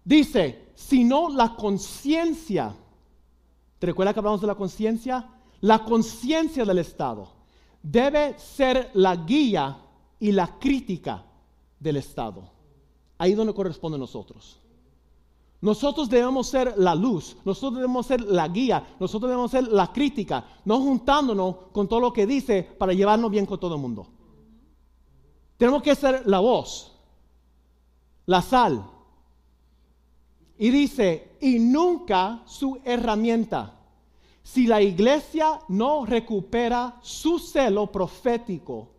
Dice, sino la conciencia. ¿Te recuerdas que hablamos de la conciencia? La conciencia del Estado debe ser la guía y la crítica del Estado. Ahí donde corresponde a nosotros. Nosotros debemos ser la luz, nosotros debemos ser la guía, nosotros debemos ser la crítica, no juntándonos con todo lo que dice para llevarnos bien con todo el mundo. Tenemos que ser la voz, la sal, y dice, y nunca su herramienta. Si la iglesia no recupera su celo profético,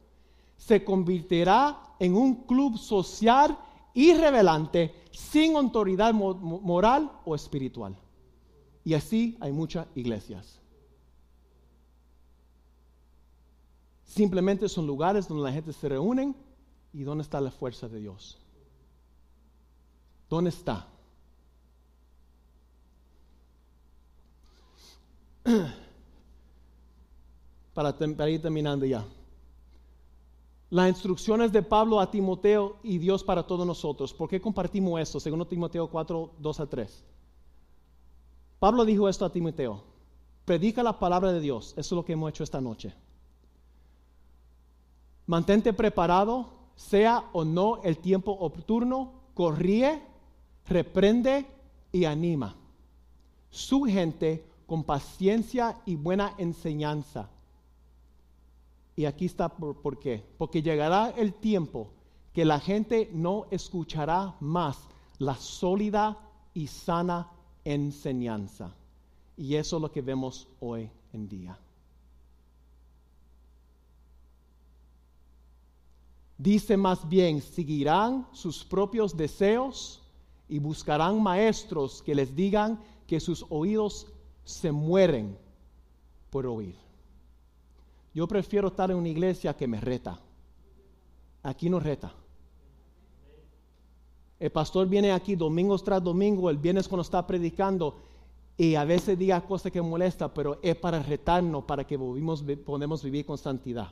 se convertirá en un club social irrevelante, sin autoridad moral o espiritual. Y así hay muchas iglesias. Simplemente son lugares donde la gente se reúne y donde está la fuerza de Dios. ¿Dónde está? para, ir terminando ya. Las instrucciones de Pablo a Timoteo y Dios para todos nosotros. ¿Por qué compartimos esto? Segundo Timoteo 4, 2 a 3. Pablo dijo esto a Timoteo. Predica la palabra de Dios. Eso es lo que hemos hecho esta noche. Mantente preparado, sea o no el tiempo oportuno, corríe, reprende y anima. Su gente con paciencia y buena enseñanza. Y aquí está por, qué. Porque llegará el tiempo que la gente no escuchará más la sólida y sana enseñanza. Y eso es lo que vemos hoy en día. Dice más bien, seguirán sus propios deseos y buscarán maestros que les digan que sus oídos se mueren por oír. Yo prefiero estar en una iglesia que me reta. Aquí no reta. El pastor viene aquí domingo tras domingo, el viernes cuando está predicando, y a veces diga cosas que molesta, pero es para retarnos, para que podamos vivir con santidad.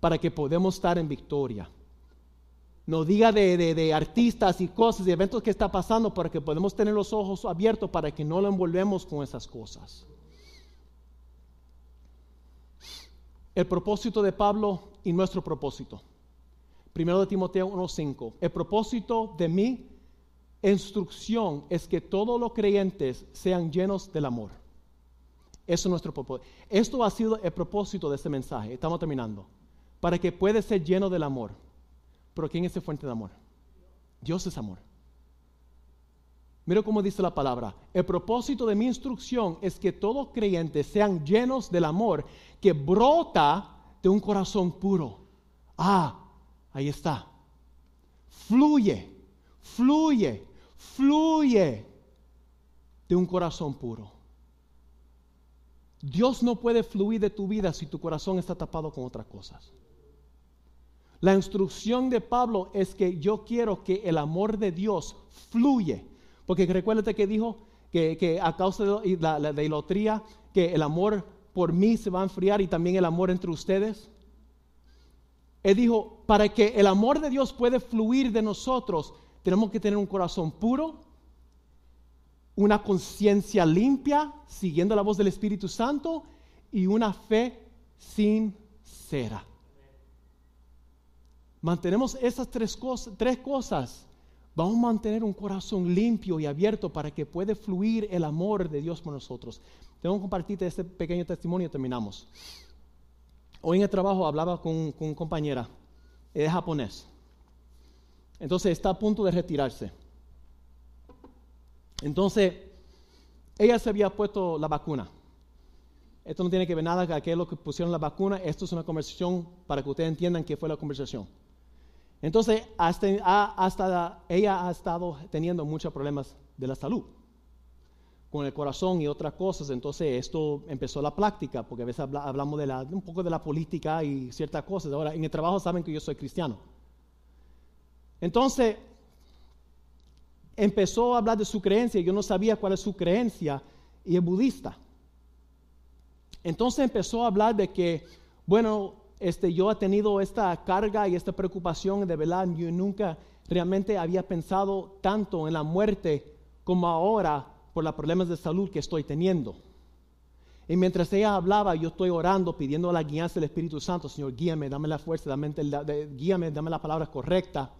Para que podamos estar en victoria nos diga de, artistas y cosas y eventos que está pasando para que podamos tener los ojos abiertos para que no lo envolvemos con esas cosas. El propósito de Pablo y nuestro propósito. Primero de Timoteo 1.5. El propósito de mi instrucción es que todos los creyentes sean llenos del amor. Eso es nuestro propósito. Esto ha sido el propósito de este mensaje. Estamos terminando. Para que pueda ser lleno del amor. Pero ¿quién es esa fuente de amor? Dios es amor. Mira cómo dice la palabra. El propósito de mi instrucción es que todos creyentes sean llenos del amor que brota de un corazón puro. Ah, ahí está. Fluye, fluye, fluye de un corazón puro. Dios no puede fluir de tu vida si tu corazón está tapado con otras cosas. La instrucción de Pablo es que yo quiero que el amor de Dios fluye. Porque recuérdate que dijo que, a causa de la, la de que el amor por mí se va a enfriar y también el amor entre ustedes. Él dijo, para que el amor de Dios pueda fluir de nosotros, tenemos que tener un corazón puro, una conciencia limpia, siguiendo la voz del Espíritu Santo, y una fe sincera mantenemos esas tres cosas, vamos a mantener un corazón limpio y abierto para que pueda fluir el amor de Dios por nosotros. Tengo que compartirte este pequeño testimonio y terminamos. Hoy en el trabajo hablaba con, con una compañera, es japonés. Entonces está a punto de retirarse. Entonces, ella se había puesto la vacuna. Esto no tiene que ver nada con aquello que pusieron la vacuna. Esto es una conversación para que ustedes entiendan qué fue la conversación. Entonces, hasta, hasta ella ha estado teniendo muchos problemas de la salud con el corazón y otras cosas. Entonces esto empezó la práctica, porque a veces hablamos de la, un poco de la política y ciertas cosas. Ahora, en el trabajo saben que yo soy cristiano. Entonces, empezó a hablar de su creencia, yo no sabía cuál es su creencia, y es budista. Entonces empezó a hablar de que, bueno, este, yo he tenido esta carga y esta preocupación de verdad, yo nunca realmente había pensado tanto en la muerte como ahora por los problemas de salud que estoy teniendo. Y mientras ella hablaba, yo estoy orando, pidiendo la guianza del Espíritu Santo, Señor, guíame, dame la fuerza, dame, guíame, dame la palabra correcta.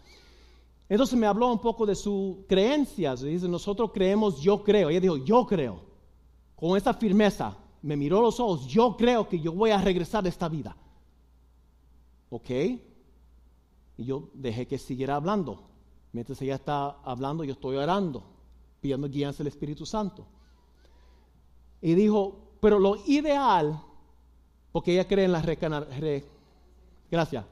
Entonces me habló un poco de sus creencias. Dice, nosotros creemos, yo creo. Ella dijo, yo creo. Con esa firmeza, me miró los ojos, yo creo que yo voy a regresar a esta vida. ¿Ok? Y yo dejé que siguiera hablando. Mientras ella está hablando, yo estoy orando pidiendo guías del Espíritu Santo. Y dijo, pero lo ideal, porque ella cree en la reencarnación, gracias,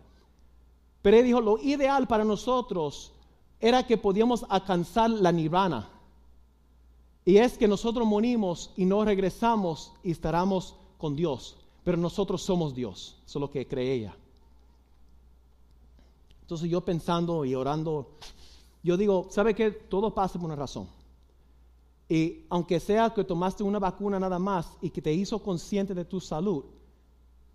pero ella dijo, lo ideal para nosotros era que podíamos alcanzar la nirvana. Y es que nosotros morimos y no regresamos y estaremos con Dios. Pero nosotros somos Dios. Eso es lo que cree ella. Entonces yo pensando y orando, yo digo, ¿sabe qué? Todo pasa por una razón. Y aunque sea que tomaste una vacuna nada más y que te hizo consciente de tu salud,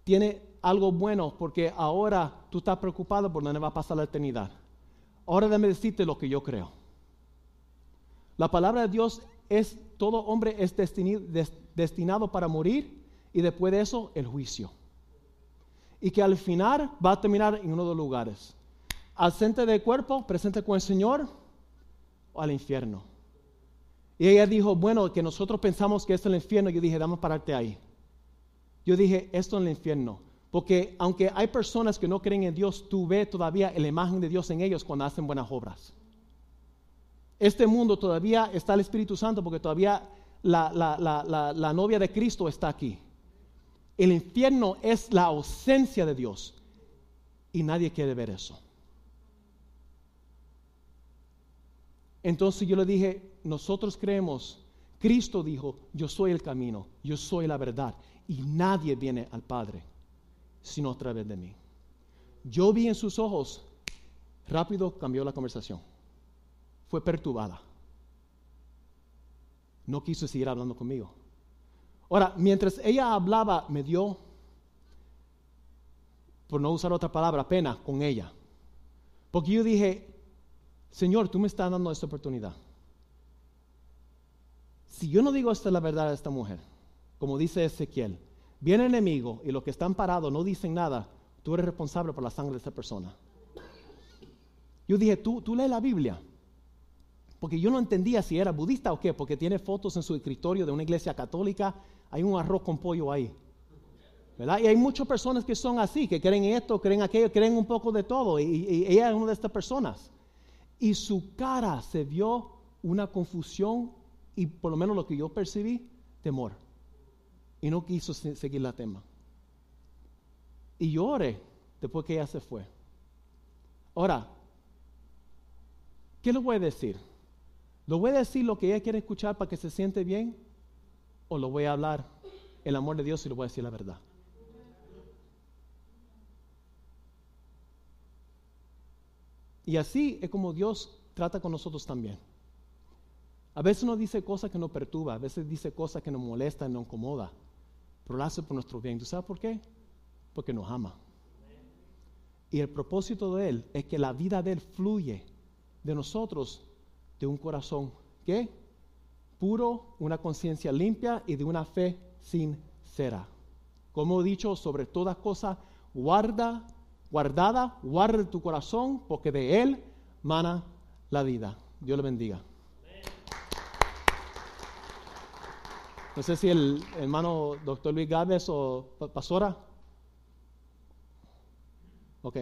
tiene algo bueno porque ahora tú estás preocupado por dónde va a pasar la eternidad. Ahora déjame decirte lo que yo creo. La palabra de Dios es, todo hombre es destinado para morir y después de eso el juicio. Y que al final va a terminar en uno de los lugares. Al centro del cuerpo, presente con el Señor o al infierno. Y ella dijo, bueno, que nosotros pensamos que esto es el infierno. Yo dije, dame pararte ahí. Yo dije, esto es el infierno. Porque aunque hay personas que no creen en Dios, tú ves todavía la imagen de Dios en ellos cuando hacen buenas obras. Este mundo todavía está el Espíritu Santo porque todavía la, la novia de Cristo está aquí. El infierno es la ausencia de Dios. Y nadie quiere ver eso. Entonces yo le dije, nosotros creemos, Cristo dijo, yo soy el camino, yo soy la verdad, y nadie viene al Padre sino a través de mí. Yo vi en sus ojos, rápido cambió la conversación, fue perturbada. No quiso seguir hablando conmigo. Ahora, mientras ella hablaba, me dio, por no usar otra palabra, pena con ella. Porque yo dije, Señor, tú me estás dando esta oportunidad. Si yo no digo esta es la verdad a esta mujer, como dice Ezequiel, viene el enemigo y los que están parados no dicen nada, tú eres responsable por la sangre de esta persona. Yo dije, tú, tú lees la Biblia. Porque yo no entendía si era budista o qué, porque tiene fotos en su escritorio de una iglesia católica, hay un arroz con pollo ahí. ¿verdad? Y hay muchas personas que son así, que creen esto, creen aquello, creen un poco de todo. Y ella es una de estas personas y su cara se vio una confusión y por lo menos lo que yo percibí, temor. Y no quiso seguir la tema. Y lloré después que ella se fue. Ahora, ¿qué le voy a decir? ¿Lo voy a decir lo que ella quiere escuchar para que se siente bien? ¿O lo voy a hablar el amor de Dios y le voy a decir la verdad? Y así es como Dios trata con nosotros también. A veces nos dice cosas que nos perturba, a veces dice cosas que nos molestan, nos incomoda, pero lo hace por nuestro bien. ¿Tú sabes por qué? Porque nos ama. Y el propósito de Él es que la vida de Él fluye de nosotros de un corazón que puro, una conciencia limpia y de una fe sincera. Como he dicho, sobre todas cosas, guarda guardada, guarda tu corazón, porque de él mana la vida. Dios le bendiga. No sé si el hermano doctor Luis Gávez o pastora. Ok.